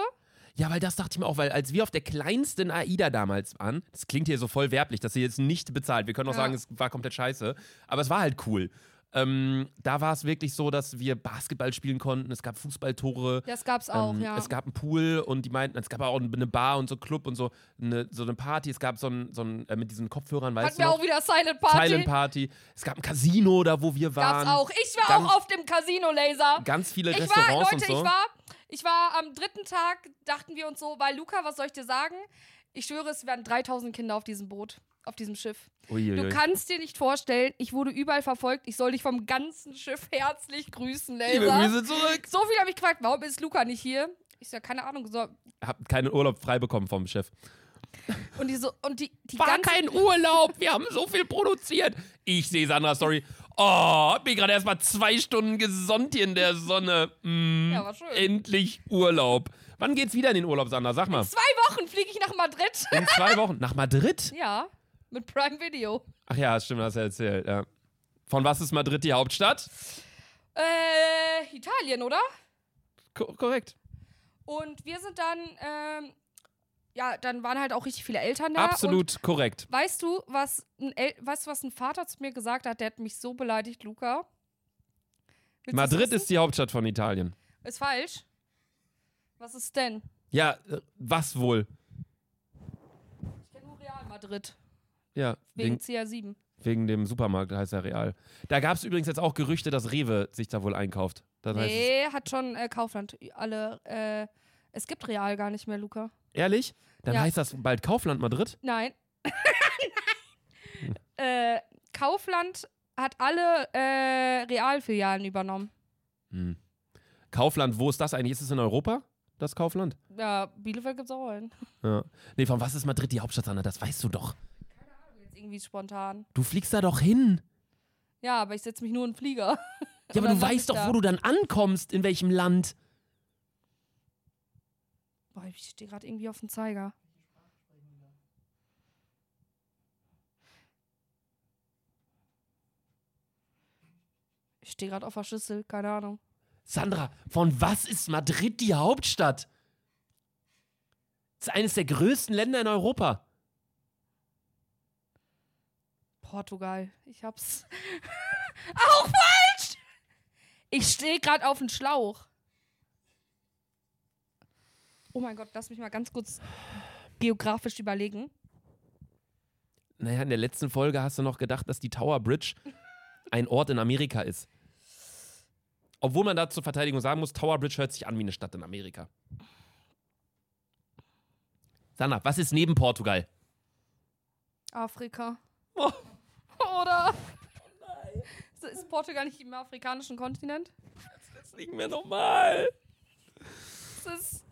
Ja, weil das dachte ich mir auch, weil als wir auf der kleinsten AIDA damals waren, das klingt hier so voll werblich, dass sie jetzt nicht bezahlt. Wir können auch Ja. sagen, es war komplett scheiße. Aber es war halt cool. Ähm, da war es wirklich so, dass wir Basketball spielen konnten. Es gab Fußballtore. Das gab's auch, ähm, ja. Es gab einen Pool und die meinten, es gab auch eine Bar und so Club und so eine, so eine Party. Es gab so ein, so ein äh, mit diesen Kopfhörern, weißt Hatten du wir noch? auch wieder Silent Party. Silent Party. Es gab ein Casino da, wo wir waren. Gab's auch. Ich war Ganz- auch auf dem Casino Laser. Ganz viele Ich war, Restaurants Leute, und so. ich war, ich war am dritten Tag, dachten wir uns so, weil Luca, was soll ich dir sagen? Ich schwöre, es werden 3000 Kinder auf diesem Boot, auf diesem Schiff. Uiuiui. Du kannst dir nicht vorstellen, ich wurde überall verfolgt. Ich soll dich vom ganzen Schiff herzlich grüßen, Liebe Laser. Grüße zurück. So viel habe ich gefragt, warum ist Luca nicht hier? Ich sag, keine Ahnung. So. Hab keinen Urlaub frei bekommen vom Chef. Und die so, und die, die War kein Urlaub, wir haben so viel produziert. Ich sehe Sandra Story. Oh, hab mich gerade erst mal zwei Stunden gesonnt hier in der Sonne. Mm, Ja, war schön. Endlich Urlaub. Wann geht's wieder in den Urlaub, Sandra? Sag mal. Zwei Wochen fliege ich nach Madrid. In zwei Wochen. Nach Madrid? ja, mit Prime Video. Ach ja, stimmt, hast du erzählt. Ja. Von was ist Madrid die Hauptstadt? Äh, Italien, oder? Ko korrekt. Und wir sind dann, ähm, ja, dann waren halt auch richtig viele Eltern da. Und Absolut korrekt. weißt du, was ein, El weißt du, was ein Vater zu mir gesagt hat? Der hat mich so beleidigt, Luca. Willst Madrid ist die Hauptstadt von Italien. Ist falsch. Was ist denn? Ja, äh, was wohl? Ich kenne nur Real Madrid. Ja, Wegen wegen, CR7. wegen dem Supermarkt heißt er Real. Da gab es übrigens jetzt auch Gerüchte, dass Rewe sich da wohl einkauft. Das es- Nee, hat schon äh, Kaufland alle. Äh, es gibt Real gar nicht mehr, Luca. ehrlich? Dann Ja. heißt das bald Kaufland Madrid? Nein. äh, Kaufland hat alle äh, Realfilialen übernommen. Hm. Kaufland, wo ist das eigentlich? Ist es in Europa, das Kaufland? Ja, Bielefeld gibt's auch einen. Ja. Nee, von was ist Madrid die Hauptstadt, Anna? Das weißt du doch. Irgendwie spontan. Du fliegst da doch hin. Ja, aber ich setze mich nur in den Flieger. Ja, aber du weißt doch, da. wo du dann ankommst, in welchem Land. Boah, ich stehe gerade irgendwie auf dem Zeiger. Ich stehe gerade auf der Schüssel, keine Ahnung. Sandra, von was ist Madrid die Hauptstadt? Das ist eines der größten Länder in Europa. Portugal. Ich hab's. Auch falsch! Ich stehe gerade auf dem Schlauch. Oh mein Gott, lass mich mal ganz kurz geografisch überlegen. Naja, in der letzten Folge hast du noch gedacht, dass die Tower Bridge ein Ort in Amerika ist. Obwohl man da zur Verteidigung sagen muss, Tower Bridge hört sich an wie eine Stadt in Amerika. Sandra, was ist neben Portugal? Afrika. Oh. Oder? Ist Portugal nicht im afrikanischen Kontinent? Das liegen wir nochmal. Das ist.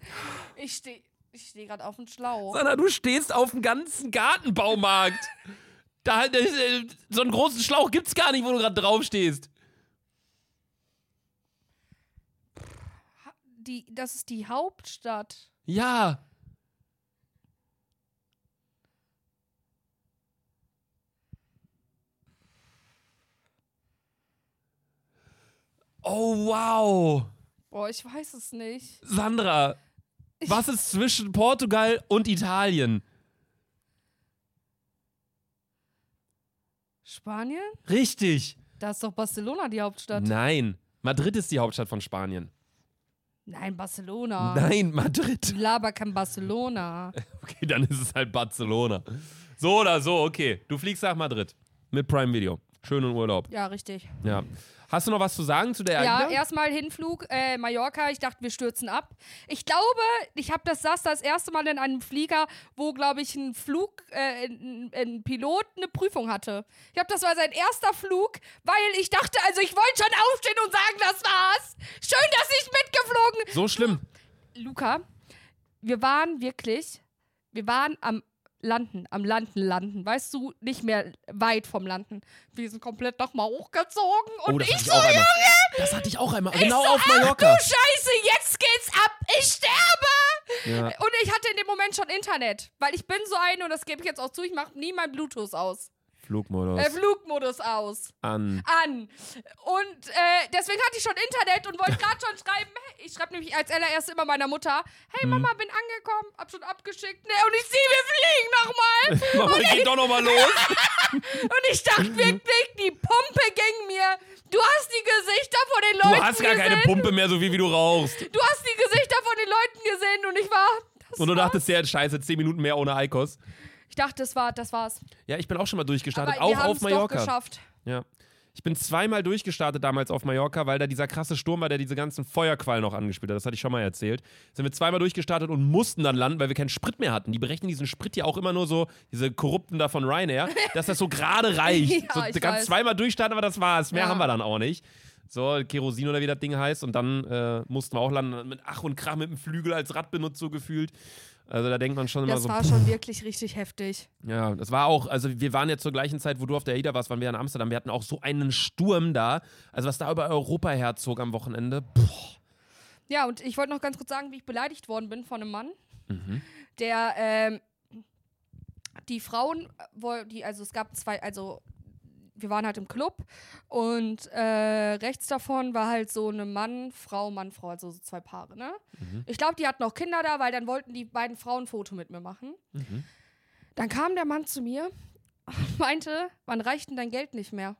Ich stehe ich steh gerade auf dem Schlauch. Sandra, du stehst auf dem ganzen Gartenbaumarkt. da, ist, äh, so einen großen Schlauch gibt's gar nicht, wo du gerade drauf stehst. Die, das ist die Hauptstadt. Ja. Oh, wow. Boah, ich weiß es nicht. Sandra, was ist zwischen Portugal und Italien? Spanien? Richtig. Da ist doch Barcelona die Hauptstadt. Nein. Madrid ist die Hauptstadt von Spanien. Nein, Barcelona. Nein, Madrid. Laber kein Barcelona. Okay, dann ist es halt Barcelona. So oder so, okay. Du fliegst nach Madrid. Mit Prime Video. Schönen Urlaub. Ja, richtig. Ja. Hast du noch was zu sagen zu der Ja, erstmal Hinflug, äh, Mallorca. Ich dachte, wir stürzen ab. Ich glaube, ich habe das saß das erste Mal in einem Flieger, wo, glaube ich, ein Flug, äh, ein, ein Pilot eine Prüfung hatte. Ich glaube, das war sein erster Flug, weil ich dachte, also ich wollte schon aufstehen und sagen, das war's. Schön, dass ich mitgeflogen. So schlimm. Luca, wir waren wirklich, wir waren am Landen, am Landen, landen. Weißt du, nicht mehr weit vom Landen. Wir sind komplett nochmal hochgezogen und Oh, das ich hatte ich so, auch einmal. Junge, Das hatte ich auch einmal. ich Genau so, auf Ach du Mallorca. Scheiße, jetzt geht's ab. Ich sterbe. Ja. Und ich hatte in dem Moment schon Internet. Weil ich bin so ein, und das gebe ich jetzt auch zu, ich mache nie mein Bluetooth aus. Flugmodus. Äh, Flugmodus aus. an. An. Und äh, deswegen hatte ich schon Internet und wollte gerade schon schreiben. hey, Ich schreibe nämlich als allererstes immer meiner Mutter: Hey Mhm. Mama, bin angekommen, hab schon abgeschickt. Ne, und ich sehe, wir fliegen nochmal. Mama, geht doch nochmal los. Und ich dachte wirklich, die Pumpe ging mir. Du hast die Gesichter von den Du Leuten hast gar gesehen. keine Pumpe mehr, so viel wie du rauchst. Du hast die Gesichter von den Leuten gesehen und ich war. Und du dachtest, ja, scheiße, 10 Minuten mehr ohne Eikos. Ich dachte, das war, das war's. Ja, ich bin auch schon mal durchgestartet, Aber auch auf es doch Mallorca. geschafft. Ja. Ich bin zweimal durchgestartet damals auf Mallorca, weil da dieser krasse Sturm war, der diese ganzen Feuerquallen noch angespielt hat. Das hatte ich schon mal erzählt. Sind wir zweimal durchgestartet und mussten dann landen, weil wir keinen Sprit mehr hatten. Die berechnen diesen Sprit ja auch immer nur so, diese Korrupten da von Ryanair, dass das so gerade reicht. Ja, so, ich du kannst weiß. zweimal durchstarten, aber das war's. Mehr Ja. haben wir dann auch nicht. So, Kerosin oder wie das Ding heißt. Und dann äh, mussten wir auch landen mit Ach und Krach mit dem Flügel als Radbenutzer so gefühlt. Also da denkt man schon immer Das so. war schon wirklich richtig heftig. Ja, das war auch, also wir waren jetzt zur gleichen Zeit, wo du auf der AIDA warst, waren wir in Amsterdam. Wir hatten auch so einen Sturm da. Also was da über Europa herzog am Wochenende. Boah. Ja, und ich wollte noch ganz kurz sagen, wie ich beleidigt worden bin von einem Mann, Mhm. der ähm, die Frauen, die, also es gab zwei, also wir waren halt im Club und äh, rechts davon war halt so eine Mann, Frau, Mann, Frau, also so zwei Paare, ne? Mhm. Ich glaube, die hatten auch Kinder da, weil dann wollten die beiden Frauen ein Foto mit mir machen. Mhm. Dann kam der Mann zu mir und meinte, wann reicht denn dein Geld nicht mehr?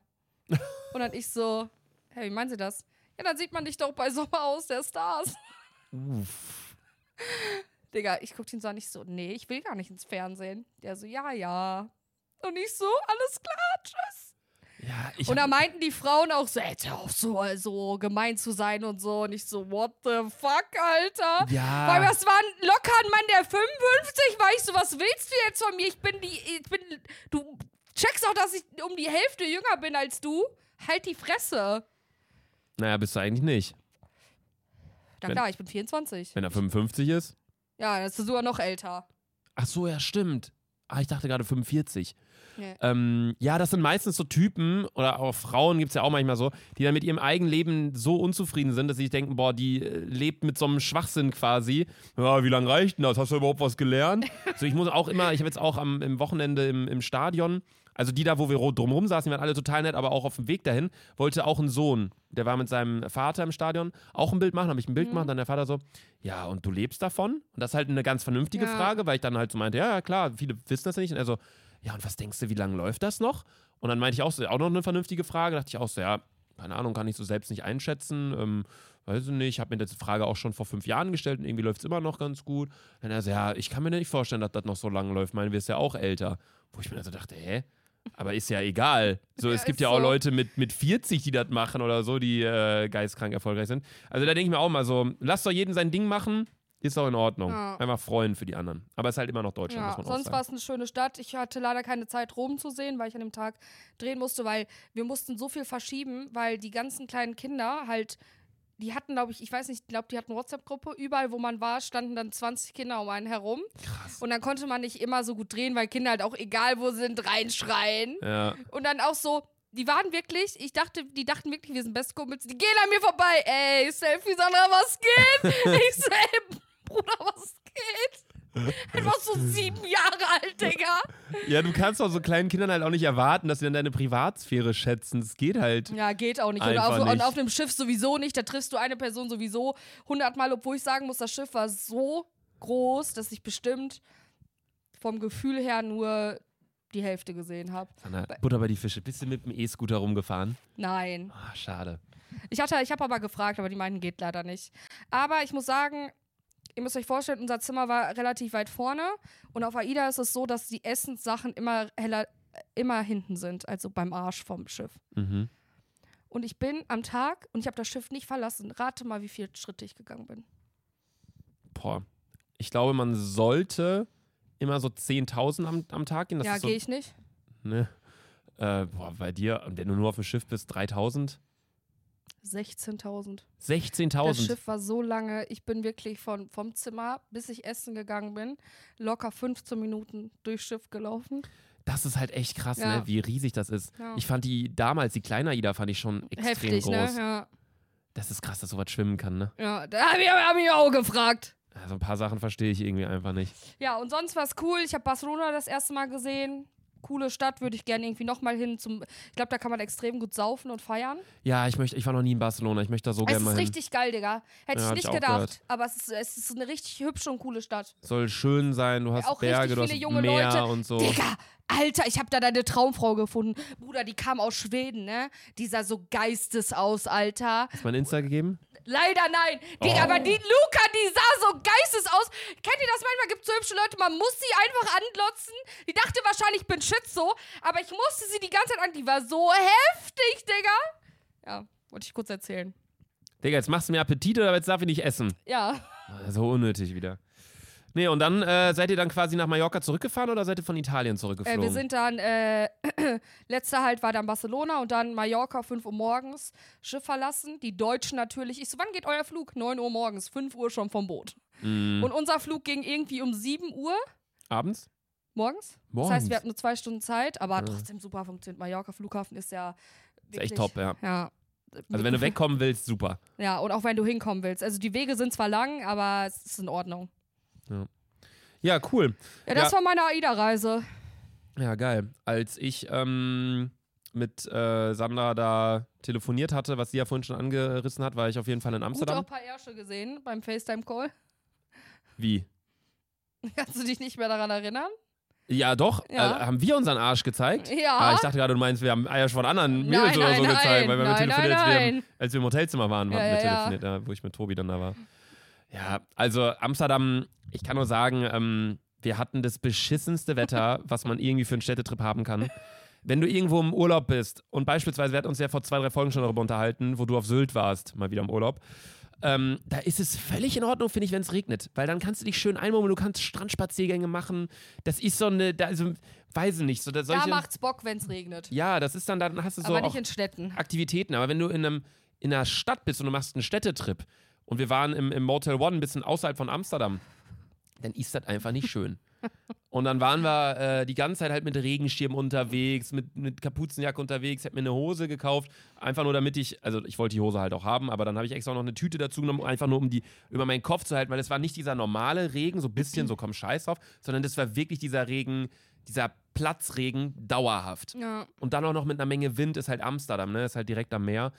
und dann ich so, hey, wie meinen Sie das? Ja, dann sieht man dich doch bei Sommer aus der Stars. Uff. Digga, ich guck ihn so an, ich so, nee, ich will gar nicht ins Fernsehen. Der so, ja, ja. Und ich so, alles klar, tschüss. Ja, Und da meinten die Frauen auch so, hör auf so, so gemein zu sein und so. Und ich so, what the fuck, Alter? Ja. Weil das war ein locker ein Mann, der 55 war. Ich so, was willst du jetzt von mir? Ich bin die, ich bin, du checkst auch, dass ich um die Hälfte jünger bin als du. Halt die Fresse. Naja, bist du eigentlich nicht. Na Wenn- klar, ich bin 24. Wenn er 55 ist. Ja, das ist sogar noch älter. Ach so, ja, stimmt. Ah, ich dachte gerade 45. Nee. Ähm, ja, das sind meistens so Typen, oder auch Frauen gibt es ja auch manchmal so, die dann mit ihrem eigenen Leben so unzufrieden sind, dass sie sich denken, boah, die äh, lebt mit so einem Schwachsinn quasi. Ja, wie lange reicht denn das? Hast du überhaupt was gelernt? so, ich muss auch immer, ich habe jetzt auch am im Wochenende im, im Stadion, also die da, wo wir drumherum saßen, die waren alle total nett, aber auch auf dem Weg dahin, wollte auch ein Sohn, der war mit seinem Vater im Stadion, auch ein Bild machen, habe ich ein Bild gemacht, dann der Vater so, ja, und du lebst davon? Und das ist halt eine ganz vernünftige Ja. Frage, weil ich dann halt so meinte, ja, ja, klar, viele wissen das ja nicht. Und er so, ja, und was denkst du, wie lange läuft das noch? Und dann meinte ich auch so, auch noch eine vernünftige Frage. dachte ich auch so, ja, keine Ahnung, kann ich so selbst nicht einschätzen. Ähm, weiß ich nicht, ich habe mir diese Frage auch schon vor fünf Jahren gestellt und irgendwie läuft es immer noch ganz gut. Dann er so, ja, ich kann mir nicht vorstellen, dass das noch so lange läuft. Meinen wir ist ja auch älter. Wo ich mir also dachte, hä? Aber ist ja egal. So, Ja, es gibt ja auch so. Leute mit, mit 40, die das machen oder so, die äh, geistkrank erfolgreich sind. Also da denke ich mir auch mal so, lasst doch jeden sein Ding machen. Ist auch in Ordnung. Ja. Einfach freuen für die anderen. Aber es ist halt immer noch Deutschland, Ja, muss man auch sonst war es eine schöne Stadt. Ich hatte leider keine Zeit, Rom zu sehen, weil ich an dem Tag drehen musste, weil wir mussten so viel verschieben, weil die ganzen kleinen Kinder halt, die hatten, glaube ich, ich weiß nicht, ich glaube, die hatten eine WhatsApp-Gruppe. Überall, wo man war, standen dann 20 Kinder um einen herum. Krass. Und dann konnte man nicht immer so gut drehen, weil Kinder halt auch, egal wo sind, reinschreien. Ja. Und dann auch so, die waren wirklich, ich dachte, die dachten wirklich, wir sind Best Kumpels. Die gehen an mir vorbei. Ey, Selfie, Sandra, was geht? ich ey, Bruder, was geht? Einfach so sieben Jahre alt, Digga. ja, du kannst auch so kleinen Kindern halt auch nicht erwarten, dass sie dann deine Privatsphäre schätzen. Es geht halt. Ja, geht auch nicht. Und auf, und nicht. auf einem Schiff sowieso nicht. Da triffst du eine Person sowieso hundertmal, obwohl ich sagen muss, das Schiff war so groß, dass ich bestimmt vom Gefühl her nur die Hälfte gesehen habe. Butter bei die Fische. Bist du mit dem E-Scooter rumgefahren? Nein. Ah, schade. Ich hatte, ich habe aber gefragt, aber die meinten, geht leider nicht. Aber ich muss sagen, ihr müsst euch vorstellen, unser Zimmer war relativ weit vorne und auf AIDA ist es so, dass die Essenssachen immer heller, immer hinten sind, also beim Arsch vom Schiff. Mhm. Und ich bin am Tag und ich habe das Schiff nicht verlassen. Rate mal, wie viele Schritte ich gegangen bin. Boah. Ich glaube, man sollte immer so 10.000 am, am Tag gehen. Das ja, so, gehe ich nicht. Ne? Äh, boah, bei dir, wenn du nur auf dem Schiff bist, 3.000? 16.000. Das 16.000. Schiff war so lange. Ich bin wirklich von, vom Zimmer, bis ich essen gegangen bin, locker 15 Minuten durchs Schiff gelaufen. Das ist halt echt krass, Ja. ne? wie riesig das ist. Ja. Ich fand die damals, die kleine Ida, fand ich schon extrem Heftig, groß. ne? Ja, Das ist krass, dass sowas schwimmen kann, ne? ja da habe ich, hab ich auch gefragt. Also ein paar Sachen verstehe ich irgendwie einfach nicht. Ja, und sonst war es cool. Ich habe Barcelona das erste Mal gesehen. Coole Stadt, würde ich gerne irgendwie nochmal hin zum. Ich glaube, da kann man extrem gut saufen und feiern. Ja, ich möchte, ich war noch nie in Barcelona. Ich möchte da so es gerne ist mal hin. richtig geil, Digga. Hätte Ja, ich nicht gedacht. Aber es ist, es ist eine richtig hübsche und coole Stadt. Soll schön sein, du hast Auch Berge, richtig du hast viele junge Meer Leute. und so. Digga, Alter, ich habe da deine Traumfrau gefunden. Bruder, die kam aus Schweden, ne? Die sah so geistes aus, Alter. Hast du mein Insta gegeben? Leider nein. Digga, Oh. aber die Luca, die sah so geistes aus. Kennt ihr das manchmal? Gibt so hübsche Leute, man muss sie einfach anglotzen. Die dachte wahrscheinlich, ich bin Schizo, aber ich musste sie die ganze Zeit an. Die war so heftig, Digga. Ja, wollte ich kurz erzählen. Digga, jetzt machst du mir Appetit oder jetzt darf ich nicht essen? Ja. So unnötig wieder. Nee, und dann äh, seid ihr dann quasi nach Mallorca zurückgefahren oder seid ihr von Italien Äh, zurückgeflogen? wir sind dann, äh, letzter Halt war dann Barcelona und dann Mallorca, 5 Uhr morgens, Schiff verlassen. Die Deutschen natürlich. Ich so, wann geht euer Flug? 9 Uhr morgens, 5 Uhr schon vom Boot. Mm, Und unser Flug ging irgendwie um 7 Uhr abends? morgens. Das Morgens. heißt, wir hatten nur zwei Stunden Zeit, aber Ja. trotzdem super funktioniert. Mallorca Flughafen ist ja ist echt wirklich- top, ja. Ja. Also wenn du wegkommen willst, super. Ja, und auch wenn du hinkommen willst. Also die Wege sind zwar lang, aber es ist in Ordnung. Ja, cool. Ja, das Ja. war meine AIDA-Reise. Ja, geil. Als ich ähm, mit äh, Sandra da telefoniert hatte, was sie ja vorhin schon angerissen hat, war ich auf jeden Fall in Gut auch Amsterdam. ein paar Ärsche gesehen beim FaceTime-Call. Wie? Kannst du dich nicht mehr daran erinnern? Ja, doch. Ja. Äh, haben wir unseren Arsch gezeigt? Ja. Ah, ich dachte gerade, du meinst, wir haben Eier von anderen Nein, Mädels oder nein, so nein. gezeigt, weil wir Nein, telefoniert, nein, als, wir, im- nein. als wir im Hotelzimmer waren, Ja, haben wir ja, ja. telefoniert, ja, wo ich mit Tobi dann da war. Ja, also Amsterdam, ich kann nur sagen, ähm, wir hatten das beschissenste Wetter, was man irgendwie für einen Städtetrip haben kann. Wenn du irgendwo im Urlaub bist und beispielsweise, wir hatten uns ja vor zwei, drei Folgen schon darüber unterhalten, wo du auf Sylt warst, mal wieder im Urlaub, ähm, da ist es völlig in Ordnung, finde ich, wenn es regnet. Weil dann kannst du dich schön einmummeln, du kannst Strandspaziergänge machen. Das ist so eine, da, also, weiß ich nicht, so da Da solche, macht's Bock, wenn es regnet. Ja, das ist dann, dann hast du so aber nicht in Städten. Aktivitäten. Aber wenn du in, einem, in einer Stadt bist und du machst einen Städtetrip und wir waren im, im Motel One ein bisschen außerhalb von Amsterdam, dann ist das einfach nicht schön. Und dann waren wir äh, die ganze Zeit halt mit Regenschirm unterwegs, mit, mit Kapuzenjacke unterwegs, hab mir eine Hose gekauft, einfach nur damit ich, also ich wollte die Hose halt auch haben, aber dann habe ich extra noch eine Tüte dazu genommen, einfach nur um die über meinen Kopf zu halten, weil es war nicht dieser normale Regen, so ein bisschen so komm Scheiß drauf, sondern das war wirklich dieser Regen, dieser Platzregen dauerhaft. Ja. Und dann auch noch mit einer Menge Wind ist halt Amsterdam, ne? Ist halt direkt am Meer.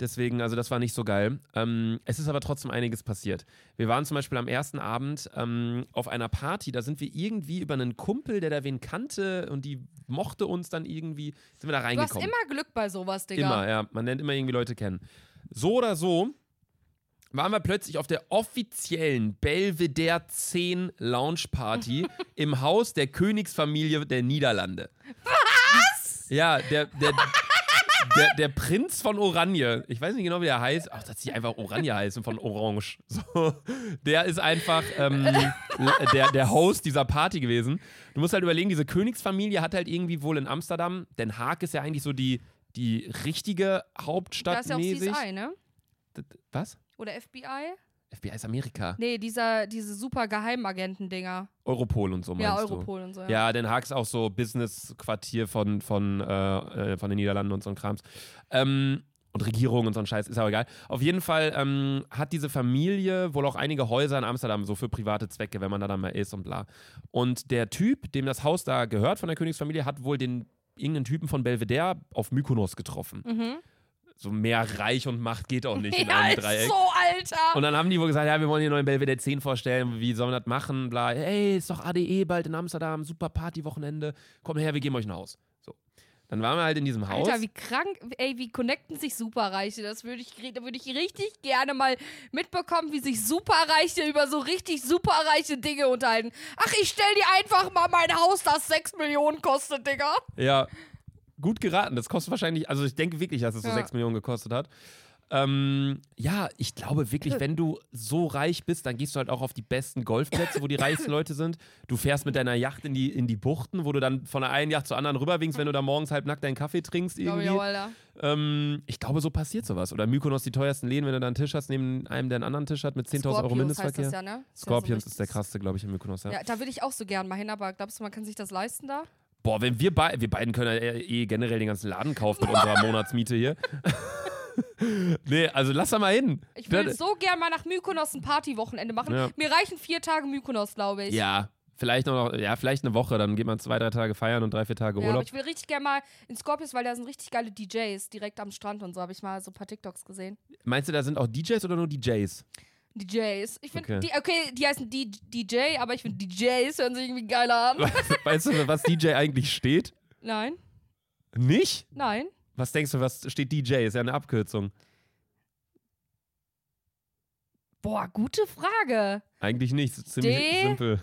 Deswegen, also das war nicht so geil. Ähm, es ist aber trotzdem einiges passiert. Wir waren zum Beispiel am ersten Abend ähm, auf einer Party, da sind wir irgendwie über einen Kumpel, der da wen kannte und die mochte uns dann irgendwie, sind wir da Du hast reingekommen. immer Glück bei sowas, Digga. Immer, ja. Man nennt immer irgendwie Leute kennen. So oder so waren wir plötzlich auf der offiziellen Belvedere 10 Lounge Party im Haus der Königsfamilie der Niederlande. Was? Ja, der, der der, der Prinz von Oranje, ich weiß nicht genau, wie der heißt, ach, dass sie einfach Oranje heißen von Orange. So, der ist einfach ähm, der, der Host dieser Party gewesen. Du musst halt überlegen, diese Königsfamilie hat halt irgendwie wohl in Amsterdam, Den Haag ist ja eigentlich so die, die richtige Hauptstadt Da ist ja auch. CSI, ne? Was? Oder FBI? FBI ist Amerika. Nee, dieser, diese super Geheimagenten-Dinger. Europol und so meinst Ja, du? Europol und so. Ja. Ja, Den Haag ist auch so Business-Quartier von, von, äh, von den Niederlanden und so ein Krams. Ähm, und Regierung und so ein Scheiß, ist aber egal. Auf jeden Fall ähm, hat diese Familie wohl auch einige Häuser in Amsterdam, so für private Zwecke, wenn man da dann mal ist und bla. Und der Typ, dem das Haus da gehört von der Königsfamilie, hat wohl den irgendeinen Typen von Belvedere auf Mykonos getroffen. Mhm. So mehr Reich und Macht geht auch nicht in einem Dreieck. so, Alter. Und dann haben die wohl gesagt, ja, wir wollen hier neuen Belvedere 10 vorstellen, wie sollen wir das machen, bla. Hey, ist doch ADE bald in Amsterdam, super Partywochenende, komm her, wir geben euch ein Haus. So. Dann waren wir halt in diesem Haus. Alter, wie krank, ey, wie connecten sich Superreiche? Das würde ich, da würde ich richtig gerne mal mitbekommen, wie sich Superreiche über so richtig superreiche Dinge unterhalten. Ach, ich stell dir einfach mal mein Haus, das 6 Millionen kostet, Digga. Ja, gut geraten. Das kostet wahrscheinlich, also ich denke wirklich, dass es so Ja. 6 Millionen gekostet hat. Ähm, ja, ich glaube wirklich, wenn du so reich bist, dann gehst du halt auch auf die besten Golfplätze, wo die reichsten Leute sind. Du fährst mit deiner Yacht in die, in die Buchten, wo du dann von der einen Yacht zur anderen rüberwinkst, wenn du da morgens halb nackt deinen Kaffee trinkst Glaube irgendwie. ich auch. Ähm, ich glaube, so passiert sowas. Oder Mykonos die teuersten Läden, wenn du da einen Tisch hast, neben einem, der einen anderen Tisch hat mit 10.000 Euro Scorpios heißt Mindestverkehr. das ja, ne? Ist ja so Scorpions ist der krasseste, glaube ich, in Mykonos. Ja. Ja, da will ich auch so gern mal hin, aber glaubst du, man kann sich das leisten da? Boah, wenn wir, bei, wir beiden können ja eh generell den ganzen Laden kaufen mit unserer Monatsmiete hier. nee, also lass da mal hin. Ich will Ja, so gern mal nach Mykonos ein Partywochenende machen. Ja. Mir reichen vier Tage Mykonos, glaube ich. Ja, vielleicht noch, ja, vielleicht eine Woche, dann geht man zwei, drei Tage feiern und drei, vier Tage Ja, aber Urlaub. ich will richtig gerne mal in Scorpios, weil da sind richtig geile DJs direkt am Strand und so. Habe ich mal so ein paar TikToks gesehen. Meinst du, da sind auch DJs oder nur DJs? DJs. Ich finde, Okay. die, okay, die heißen D DJ, aber ich finde DJs hören sich irgendwie geiler an. weißt du, was DJ eigentlich steht? Nein, Nicht? nein. Was denkst du, was steht DJ? Ist ja eine Abkürzung. Boah, gute Frage. Eigentlich nicht, ziemlich D? simpel.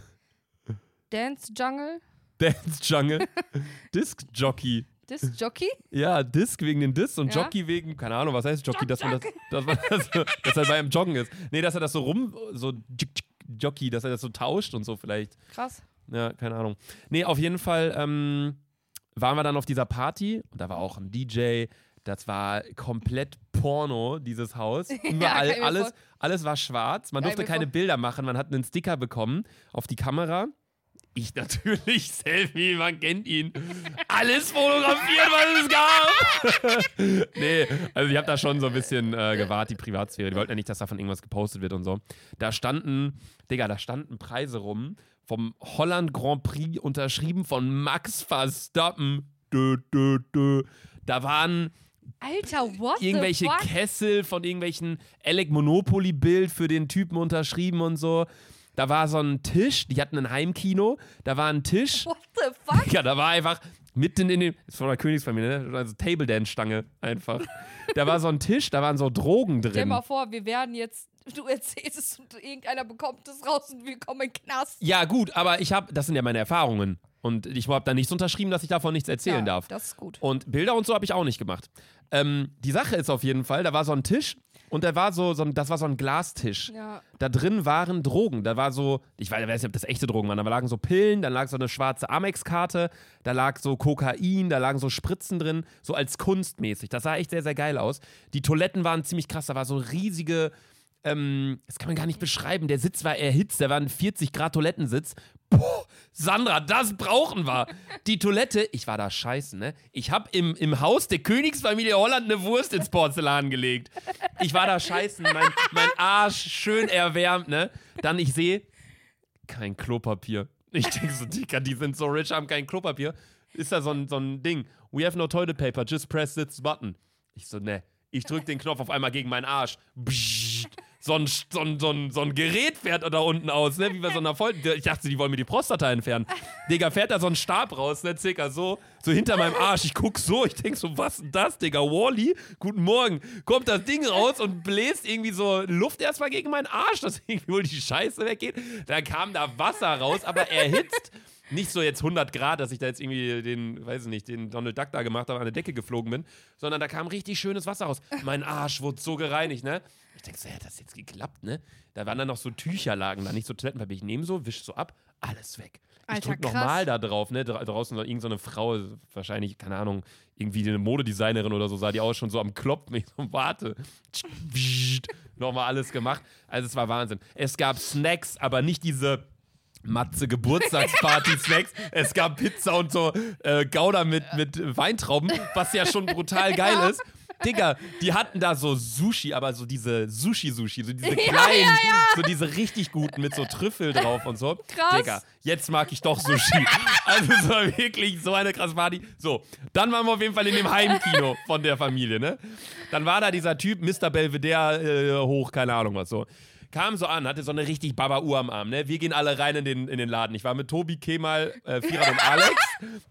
Dance Jungle? Dance Jungle. Disc Jockey. Disc Jockey? Ja, Disc wegen den Disc und Ja. Jockey wegen, keine Ahnung, was heißt Jockey, dass man das, dass man das, dass er beim Joggen ist. Nee, dass er das so rum, so Jockey, dass er das so tauscht und so vielleicht. Krass. Ja, keine Ahnung. Nee, auf jeden Fall ähm, waren wir dann auf dieser Party und da war auch ein DJ. Das war komplett Porno, dieses Haus. Überall, mir alles, alles war schwarz. Man durfte keine Bilder machen. Man hat einen Sticker bekommen auf die Kamera. Ich natürlich, Selfie, man kennt ihn. Alles fotografiert, was es gab. nee, also ich habe da schon so ein bisschen äh, gewahrt, die Privatsphäre. Die wollten ja nicht, dass davon irgendwas gepostet wird und so. Da standen, Digga, da standen Preise rum vom Holland Grand Prix unterschrieben von Max Verstappen. Dö, dö, dö. Da waren Alter, what irgendwelche? Kessel von irgendwelchen Alec Monopoly Bild für den Typen unterschrieben und so. Da war so ein Tisch, die hatten ein Heimkino, da war ein Tisch, What the fuck? ja, da war einfach mitten in dem, ist von der Königsfamilie, ne? Also Table Dance Stange einfach. Da war so ein Tisch, da waren so Drogen Stell drin. mal vor, wir werden jetzt, du erzählst es und irgendeiner bekommt es raus und wir kommen in den Knast. Ja, gut, aber ich habe, das sind ja meine Erfahrungen und ich habe da nichts unterschrieben, dass ich davon nichts erzählen ja, darf. Das ist gut. Und Bilder und so habe ich auch nicht gemacht. Ähm, die Sache ist auf jeden Fall, da war so ein Tisch und da war so, so ein, das war so ein Glastisch. Ja. Da drin waren Drogen. Da war so, ich weiß nicht, ob das echte Drogen waren, da lagen so Pillen, da lag so eine schwarze Amex-Karte, da lag so Kokain, da lagen so Spritzen drin, so als kunstmäßig. Das sah echt sehr, sehr geil aus. Die Toiletten waren ziemlich krass, da war so riesige, ähm, das kann man gar nicht beschreiben. Der Sitz war erhitzt, da war ein 40 Grad Toilettensitz. Boah, Sandra, das brauchen wir. Die Toilette, ich war da scheiße, ne? Ich habe im, im Haus der Königsfamilie Holland eine Wurst ins Porzellan gelegt. Ich war da scheiße, mein, mein Arsch schön erwärmt, ne? Dann ich sehe kein Klopapier. Ich denke so, Dicker, die sind so rich, haben kein Klopapier. Ist da so ein, so ein Ding. We have no toilet paper, just press this button. Ich so, ne. Ich drück den Knopf auf einmal gegen meinen Arsch. Bzzzt. So ein, so, ein, so, ein, so ein Gerät fährt da unten aus, ne? Wie bei so einer Voll. Ich dachte, die wollen mir die Prostata entfernen. Digga, fährt da so ein Stab raus, ne? Circa so. So hinter meinem Arsch. Ich guck so, ich denk so, was ist das, Digga? Wally, guten Morgen. Kommt das Ding raus und bläst irgendwie so Luft erstmal gegen meinen Arsch, dass irgendwie wohl die Scheiße weggeht. Dann kam da Wasser raus, aber erhitzt. Nicht so jetzt 100 Grad, dass ich da jetzt irgendwie den, weiß ich nicht, den Donald Duck da gemacht habe, an der Decke geflogen bin, sondern da kam richtig schönes Wasser raus. Mein Arsch wurde so gereinigt, ne? Ich denke so, ja, das hat jetzt geklappt, ne? Da waren dann noch so Tücher lagen da, nicht so Toilettenpapier. Ich nehme so, wisch so ab, alles weg. Ich Alter, drück krass. nochmal da drauf, ne? Dra draußen irgendeine so Frau, wahrscheinlich, keine Ahnung, irgendwie eine Modedesignerin oder so, sah die aus schon so am Klopfen. Ich so, warte. Nochmal alles gemacht. Also es war Wahnsinn. Es gab Snacks, aber nicht diese Matze Geburtstagsparty-Snacks. es gab Pizza und so äh, Gouda mit, mit Weintrauben, was ja schon brutal geil ist. Digga, die hatten da so Sushi, aber so diese Sushi-Sushi, so diese kleinen, so diese richtig guten mit so Trüffel drauf und so. Krass. Digga, jetzt mag ich doch Sushi. also es war wirklich so eine krasse Party. So, dann waren wir auf jeden Fall in dem Heimkino von der Familie, ne? Dann war da dieser Typ, Mr. Belvedere, äh, hoch, keine Ahnung was so. Kam so an, hatte so eine richtig Baba-Uhr am Arm, ne? Wir gehen alle rein in den, in den Laden. Ich war mit Tobi, Kemal, äh, Firat und Alex,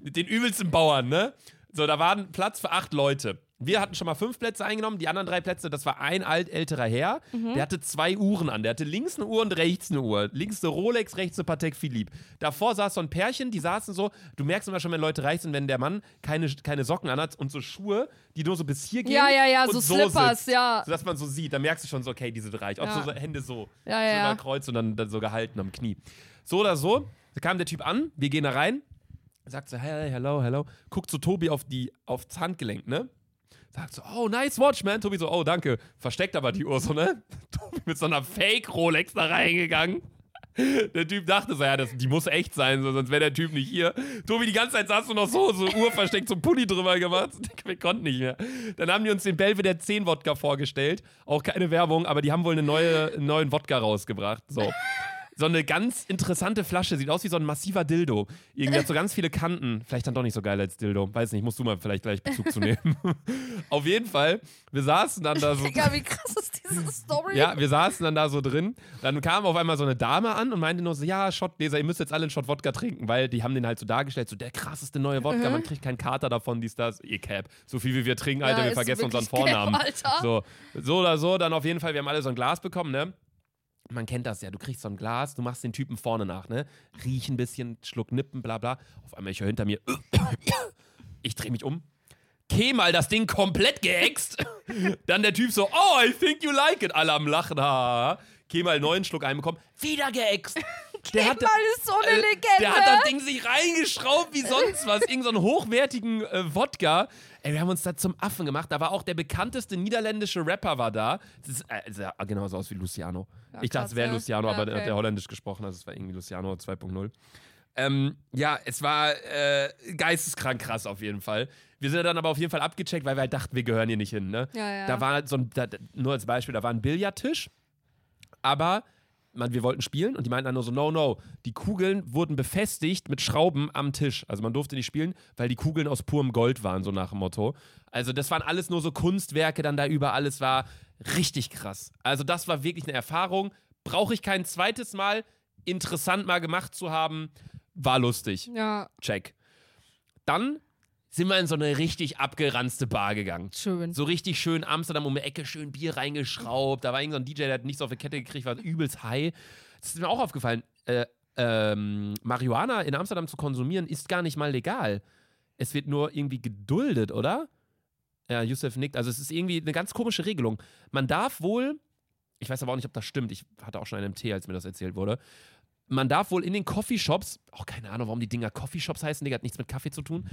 mit den übelsten Bauern, ne? So, da war Platz für acht Leute. Wir hatten schon mal fünf Plätze eingenommen, die anderen drei Plätze, das war ein alt älterer Herr, der hatte zwei Uhren an. Der hatte links eine Uhr und rechts eine Uhr. Links eine Rolex, rechts eine Patek Philippe. Davor saß so ein Pärchen, die saßen so, du merkst immer schon, wenn Leute reich sind, wenn der Mann keine, keine Socken anhat und so Schuhe, die nur so bis hier gehen. Ja, ja, ja, und so Slippers, sitzt, ja. Sodass man so sieht, da merkst du schon so, okay, die sind reich. Auch Ja. so, so Hände so. Ja, so ja, Kreuz und dann, dann so gehalten am Knie. So oder so, da kam der Typ an, wir gehen da rein, sagt so, hey, hello, hello, guckt so Tobi auf die, aufs Handgelenk, ne? Sagt so, oh, nice watch, man. Tobi so, oh, danke. Versteckt aber die Uhr so, ne? Tobi mit so einer Fake-Rolex da reingegangen. Der Typ dachte so, ja, das, die muss echt sein, so, sonst wäre der Typ nicht hier. Tobi, die ganze Zeit saß du noch so, so Uhr versteckt, so Pulli drüber gemacht. Wir konnten nicht mehr. Dann haben die uns den Belvedere 10 Wodka vorgestellt. Auch keine Werbung, aber die haben wohl eine neue, einen neuen Wodka rausgebracht. So. So eine ganz interessante Flasche, sieht aus wie so ein massiver Dildo. Irgendwie hat so ganz viele Kanten. Vielleicht dann doch nicht so geil als Dildo. Weiß nicht, musst du mal vielleicht gleich Bezug zu nehmen. Auf jeden Fall, wir saßen dann da so. Digga, wie krass ist diese Story? Ja, wir saßen dann da so drin. Dann kam auf einmal so eine Dame an und meinte nur so: Ja, Shotleser, ihr müsst jetzt alle einen Shot Wodka trinken, weil die haben den halt so dargestellt, so der krasseste neue Wodka, man kriegt keinen Kater davon, dies, das. Ihr Cap. So viel wie wir trinken, Alter, Ja, wir vergessen unseren Cap, Vornamen. Alter. So, so oder so, dann auf jeden Fall, wir haben alle so ein Glas bekommen, ne? Man kennt das ja, du kriegst so ein Glas, du machst den Typen vorne nach, ne? Riech ein bisschen, Schluck Nippen, bla bla. Auf einmal, ich höre hinter mir, ich drehe mich um. Kemal das Ding komplett geäxt. Dann der Typ so, oh, I think you like it. Alle am Lachen, ha. Kemal neuen Schluck einbekommen, wieder geäxt. Der hat, Kemal ist so eine äh, Legende. Der hat das Ding sich reingeschraubt wie sonst was. Irgend so einen hochwertigen äh, Wodka. Ey, wir haben uns da zum Affen gemacht. Da war auch der bekannteste niederländische Rapper war da. Das ist, äh, sah genauso aus wie Luciano. Ja, ich dachte, es wäre ne? Luciano, Ja, aber der okay. hat der holländisch gesprochen. Also es war irgendwie Luciano 2.0. Ähm, ja, es war äh, geisteskrank krass auf jeden Fall. Wir sind dann aber auf jeden Fall abgecheckt, weil wir halt dachten, wir gehören hier nicht hin. Ne? Ja, ja. Da war so ein, da- nur als Beispiel, da war ein Billardtisch, aber man, wir wollten spielen und die meinten dann nur so, no, no, die Kugeln wurden befestigt mit Schrauben am Tisch. Also man durfte nicht spielen, weil die Kugeln aus purem Gold waren, so nach dem Motto. Also das waren alles nur so Kunstwerke dann da über, alles war richtig krass. Also das war wirklich eine Erfahrung. Brauche ich kein zweites Mal. Interessant mal gemacht zu haben. War lustig. Ja, Check. Dann sind wir in so eine richtig abgeranzte Bar gegangen. schön. So richtig schön Amsterdam um die Ecke, schön Bier reingeschraubt. Da war irgendein so DJ, der hat nichts auf die Kette gekriegt, war übelst high. Das ist mir auch aufgefallen. Äh, ähm, Marihuana in Amsterdam zu konsumieren ist gar nicht mal legal. Es wird nur irgendwie geduldet, oder? Ja, Yusuf nickt. Also es ist irgendwie eine ganz komische Regelung. Man darf wohl, ich weiß aber auch nicht, ob das stimmt, ich hatte auch schon einen Tee, als mir das erzählt wurde. Man darf wohl in den Coffeeshops, auch keine Ahnung, warum die Dinger Coffeeshops heißen, Digga, hat nichts mit Kaffee zu tun.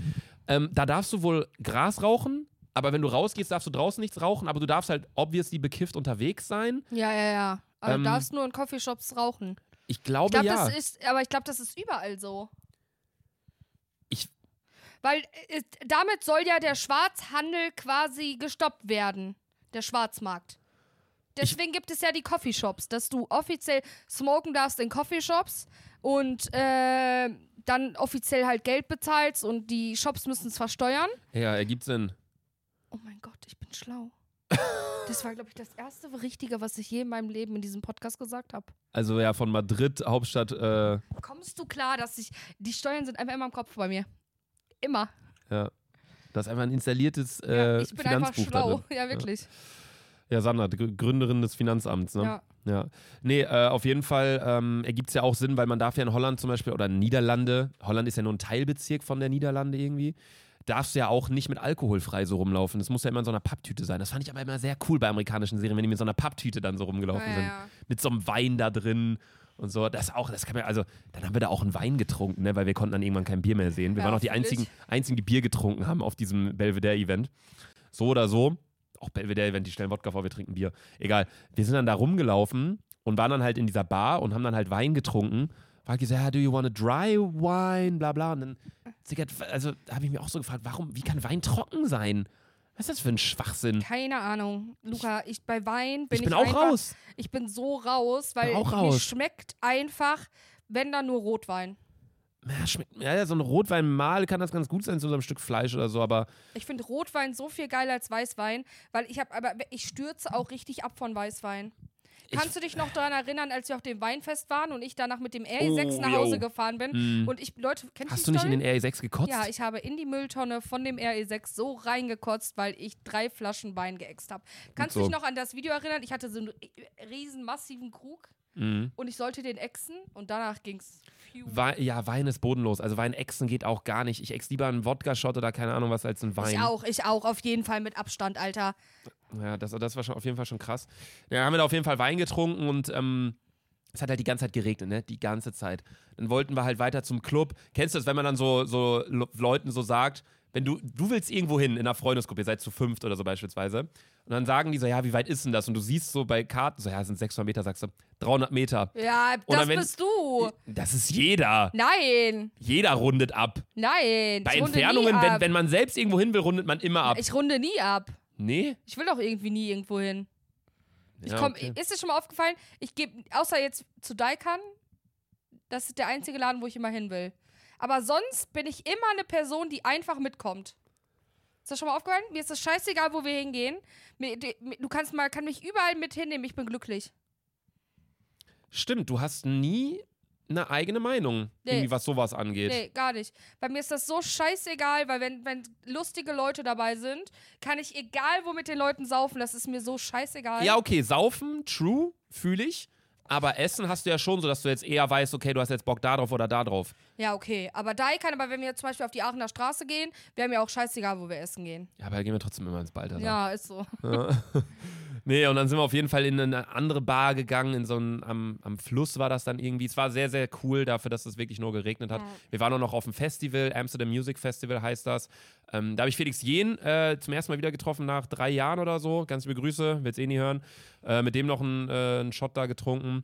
Ähm, da darfst du wohl Gras rauchen, aber wenn du rausgehst, darfst du draußen nichts rauchen, aber du darfst halt obviously bekifft unterwegs sein. Ja, ja, ja. Aber Ähm, du darfst nur in Coffeeshops rauchen. Ich Ich glaube glaube, ja. das ist, aber ich glaube, das ist überall so. Ich- Weil äh, damit soll ja der Schwarzhandel quasi gestoppt werden. Der Schwarzmarkt. Deswegen gibt es ja die Coffeeshops, dass du offiziell smoken darfst in Coffeeshops und äh, dann offiziell halt Geld bezahlst und die Shops müssen es versteuern. ja, ergibt Sinn. Oh mein Gott, ich bin schlau. Das war, glaube ich, das erste Richtige, was ich je in meinem Leben in diesem Podcast gesagt habe. Also ja, von Madrid, Hauptstadt, äh, Kommst du klar, dass ich. Die Steuern sind einfach immer im Kopf bei mir. Immer. ja. Das ist einfach ein installiertes äh, ja, ich bin einfach Finanzbuch schlau. da drin. Ja, wirklich. Ja, Sandra, Gr- Gründerin des Finanzamts, ne? Ja. Ja, nee, äh, auf jeden Fall ähm, ergibt es ja auch Sinn, weil man darf ja in Holland zum Beispiel oder Niederlande, Holland ist ja nur ein Teilbezirk von der Niederlande irgendwie, darfst du ja auch nicht mit Alkohol frei so rumlaufen. Das muss ja immer in so einer Papptüte sein. Das fand ich aber immer sehr cool bei amerikanischen Serien, wenn die mit so einer Papptüte dann so rumgelaufen Ja, sind. ja. Mit so einem Wein da drin und so. Das auch, das kann man, also, dann haben wir da auch einen Wein getrunken, ne, weil wir konnten dann irgendwann kein Bier mehr sehen. Wir Ja, waren auch die einzigen, einzigen, die Bier getrunken haben auf diesem Belvedere-Event. So oder so. Auch Belvedere-Event, die stellen Wodka vor, wir trinken Bier. Egal. Wir sind dann da rumgelaufen und waren dann halt in dieser Bar und haben dann halt Wein getrunken. War gesagt, ja, do you want a dry wine? Bla bla. Und dann, also habe ich mich auch so gefragt, warum, wie kann Wein trocken sein? Was ist das für ein Schwachsinn? Keine Ahnung. Luca, ich bei Wein bin ich bin ich auch einfach, raus. Ich bin so raus, weil auch mir schmeckt einfach, wenn dann nur Rotwein. Ja, schmeckt, ja, so ein Rotwein mal kann das ganz gut sein zu so einem Stück Fleisch oder so, aber Ich finde Rotwein so viel geiler als Weißwein, weil ich habe aber ich stürze auch richtig ab von Weißwein. Ich- Kannst du dich noch daran erinnern, als wir auf dem Weinfest waren und ich danach mit dem RE6 Oh, nach yo. Hause gefahren bin Mm. und ich Leute, kennst hast du nicht in den RE6 gekotzt? Ja, ich habe in die Mülltonne von dem RE6 so reingekotzt, weil ich drei Flaschen Wein geäxt habe. Kannst du so. dich noch an das Video erinnern? Ich hatte so einen riesen massiven Krug Mhm. und ich sollte den exen und danach ging's. Wei- ja, Wein ist bodenlos. Also Wein exen geht auch gar nicht. Ich ex lieber einen Wodka-Shot oder keine Ahnung was als einen Wein. Ich auch, ich auch, auf jeden Fall mit Abstand, Alter. Ja, das, das war schon auf jeden Fall schon krass. Ja, haben wir da auf jeden Fall Wein getrunken und ähm, es hat halt die ganze Zeit geregnet, ne? Die ganze Zeit. Dann wollten wir halt weiter zum Club. Kennst du das, wenn man dann so, so Le- Leuten so sagt, wenn du, du willst irgendwo hin in einer Freundesgruppe, ihr seid zu fünft oder so beispielsweise, und dann sagen die so, ja, wie weit ist denn das? Und du siehst so bei Karten, so, ja, es sind 600 Meter, sagst du, 300 Meter. Ja, Oder das wenn- bist du. Das ist jeder. Nein, Jeder rundet ab. nein. Bei Entfernungen, wenn, wenn man selbst irgendwo hin will, rundet man immer ab. Ich runde nie ab. nee? Ich will doch irgendwie nie irgendwo hin. Ich Ja, komm, okay. Ist dir schon mal aufgefallen? Ich gebe, außer jetzt zu Daikan, das ist der einzige Laden, wo ich immer hin will. Aber sonst bin ich immer eine Person, die einfach mitkommt. Ist das schon mal aufgefallen? Mir ist das scheißegal, wo wir hingehen. Du kannst mal, kann mich überall mit hinnehmen, ich bin glücklich. Stimmt, du hast nie eine eigene Meinung, Nee. irgendwie was sowas angeht. Nee, gar nicht. Bei mir ist das so scheißegal, weil wenn, wenn lustige Leute dabei sind, kann ich egal wo mit den Leuten saufen, das ist mir so scheißegal. Ja, okay, saufen, true, fühle ich. Aber Essen hast du ja schon so, dass du jetzt eher weißt, okay, du hast jetzt Bock da drauf oder da drauf. Ja, okay. Aber Daikan, aber wenn wir zum Beispiel auf die Aachener Straße gehen, wäre mir auch scheißegal, wo wir essen gehen. Ja, aber da gehen wir trotzdem immer ins Balter. Ja, ist so. Nee, und dann sind wir auf jeden Fall in eine andere Bar gegangen, in so einen, am, am Fluss war das dann irgendwie. Es war sehr, sehr cool dafür, dass es wirklich nur geregnet hat. Wir waren auch noch auf dem Festival, Amsterdam Music Festival heißt das. Ähm, da habe ich Felix Jen äh, zum ersten Mal wieder getroffen, nach drei Jahren oder so. Ganz liebe Grüße, will's eh nie hören. Äh, mit dem noch einen, äh, einen Shot da getrunken.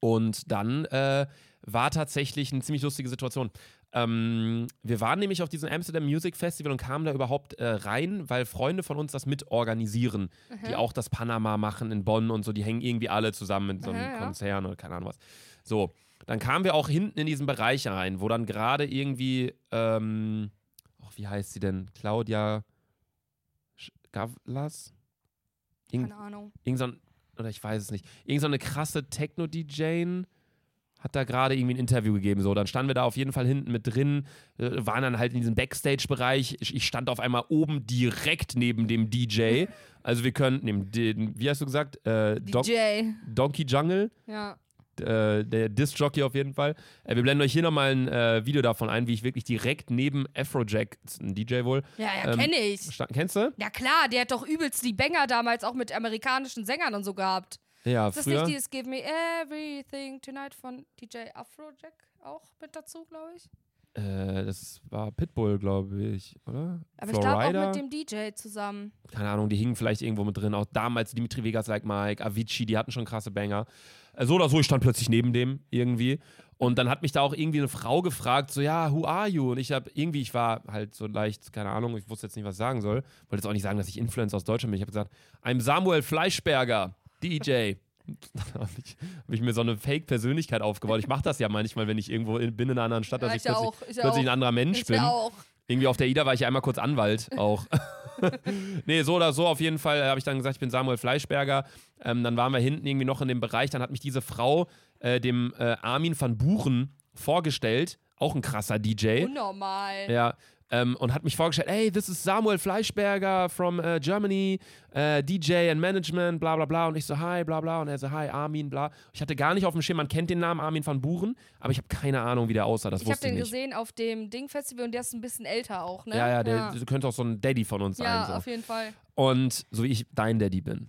Und dann äh, war tatsächlich eine ziemlich lustige Situation. Ähm, wir waren nämlich auf diesem Amsterdam Music Festival und kamen da überhaupt äh, rein, weil Freunde von uns das mit organisieren, die auch das Panama machen in Bonn und so, die hängen irgendwie alle zusammen in so einem ja. Konzern oder keine Ahnung was. So, dann kamen wir auch hinten in diesen Bereich rein, wo dann gerade irgendwie, ähm, ach, wie heißt sie denn? Claudia Gavlas? Irgend, Keine Ahnung. irgend so ein, oder ich weiß es nicht, irgend so eine krasse Techno-DJ hat da gerade irgendwie ein Interview gegeben. So, dann standen wir da auf jeden Fall hinten mit drin, äh, waren dann halt in diesem Backstage-Bereich. Ich, ich stand auf einmal oben direkt neben dem DJ. Also wir können, neben den, wie hast du gesagt? Äh, DJ. Donkey Jungle, Ja. äh, der Disc-Jockey auf jeden Fall. Äh, wir blenden euch hier nochmal ein äh, Video davon ein, wie ich wirklich direkt neben Afrojack, ein DJ wohl, Ja, ja, Ähm, kenne ich. stand. Kennst du? Ja klar, der hat doch übelst die Banger damals auch mit amerikanischen Sängern und so gehabt. Ja, Ist das früher. nicht dieses Give Me Everything Tonight von DJ Afrojack auch mit dazu, glaube ich? Äh, das war Pitbull, glaube ich, oder? Aber ich glaube Florida? auch mit dem DJ zusammen. keine Ahnung, die hingen vielleicht irgendwo mit drin. Auch damals Dimitri Vegas like Mike, Avicii, die hatten schon krasse Banger. Äh, So oder so, ich stand plötzlich neben dem irgendwie. Und dann hat mich da auch irgendwie eine Frau gefragt, so, ja, who are you? Und ich habe irgendwie, ich war halt so leicht, keine Ahnung, ich wusste jetzt nicht, was ich sagen soll. Wollte jetzt auch nicht sagen, dass ich Influencer aus Deutschland bin. Ich habe gesagt, I'm Samuel Fleischberger, DJ. Habe ich, hab ich mir so eine Fake-Persönlichkeit aufgebaut. Ich mache das ja manchmal, wenn ich irgendwo in, bin in einer anderen Stadt, dass Ja, ich ich ja plötzlich, auch, ich plötzlich auch. ein anderer Mensch Ich bin. ja auch. Irgendwie auf der Ida war ich einmal kurz Anwalt auch. nee, so oder so auf jeden Fall habe ich dann gesagt, ich bin Samuel Fleischberger. Ähm, dann waren wir hinten irgendwie noch in dem Bereich. Dann hat mich diese Frau äh, dem äh, Armin van Buchen vorgestellt auch ein krasser DJ. Unnormal. Ja. Ähm, und hat mich vorgestellt, hey, this is Samuel Fleischberger from äh, Germany, äh, DJ and Management, bla bla bla. Und ich so, hi, bla bla. Und er so, hi, Armin, bla. Ich hatte gar nicht auf dem Schirm, man kennt den Namen Armin van Buren, aber ich habe keine Ahnung, wie der aussah. Das ich habe den ich gesehen auf dem Ding-Festival und der ist ein bisschen älter auch, ne? Ja, ja, der ja. könnte auch so ein Daddy von uns Ja, sein. So. auf jeden Fall. Und so wie ich dein Daddy bin.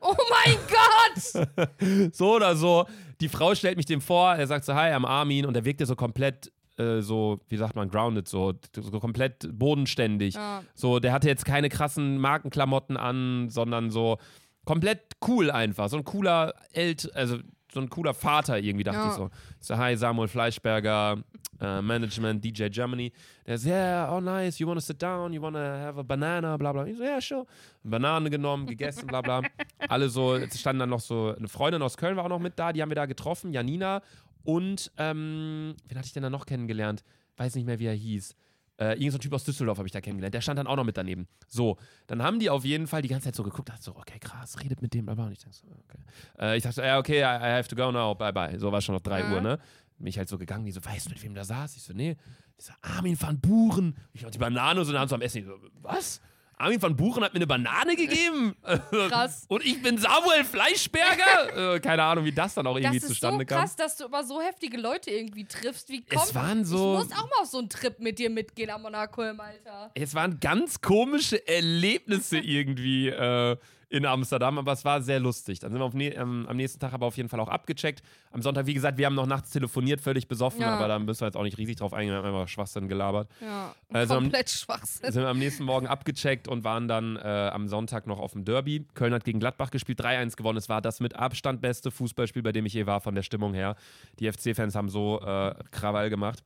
Oh mein Gott! So oder so. Die Frau stellt mich dem vor, er sagt so, hi, I'm Armin. Und er wirkte so komplett, äh, so, wie sagt man, grounded, so, so komplett bodenständig. Ja. So, der hatte jetzt keine krassen Markenklamotten an, sondern so komplett cool einfach. So ein cooler Elt, also so ein cooler Vater irgendwie, dachte Ja. ich so. So, hi, Samuel Fleischberger, äh, Management, DJ Germany. Der so, yeah, oh nice, you wanna sit down, you wanna have a banana, bla bla. Ich so, yeah, sure. Banane genommen, gegessen, bla bla. Alle so, es standen dann noch so, eine Freundin aus Köln war auch noch mit da, die haben wir da getroffen, Janina. Und, ähm, wen hatte ich denn da noch kennengelernt? Weiß nicht mehr, wie er hieß. Äh, irgend so ein Typ aus Düsseldorf habe ich da kennengelernt. Der stand dann auch noch mit daneben. So, dann haben die auf jeden Fall die ganze Zeit so geguckt, dachte so, okay, krass, redet mit dem, bla bla. Und ich dachte so, okay. Äh, ich dachte so, ja, okay, I, I have to go now, bye bye. So war schon noch 3 Ja. Uhr, ne? Bin ich halt so gegangen, die so, weißt du, mit wem da saß? Ich so, nee. Ich so, Armin van Buren. Ich hab die Banane so in der Hand so am Essen. Ich so, was? Armin van Buren hat mir eine Banane gegeben? Krass. Und ich bin Samuel Fleischberger? äh, keine Ahnung, wie das dann auch Das irgendwie ist so zustande kam. krass, dass du immer so heftige Leute irgendwie triffst. Wie kommt Es waren so- Ich muss auch mal auf so einen Trip mit dir mitgehen am Monaco-Im Alter. Es waren ganz komische Erlebnisse irgendwie äh, in Amsterdam, aber es war sehr lustig. Dann sind wir auf ähm, am nächsten Tag aber auf jeden Fall auch abgecheckt. Am Sonntag, wie gesagt, wir haben noch nachts telefoniert, völlig besoffen, Ja. aber da müssen wir jetzt auch nicht riesig drauf eingehen, wir haben einfach Schwachsinn gelabert. Ja, Also am- komplett Schwachsinn. Sind wir am nächsten Morgen abgecheckt und waren dann äh, am Sonntag noch auf dem Derby. Köln hat gegen Gladbach gespielt, 3-1 gewonnen. Es war das mit Abstand beste Fußballspiel, bei dem ich je war, von der Stimmung her. Die FC-Fans haben so äh, Krawall gemacht.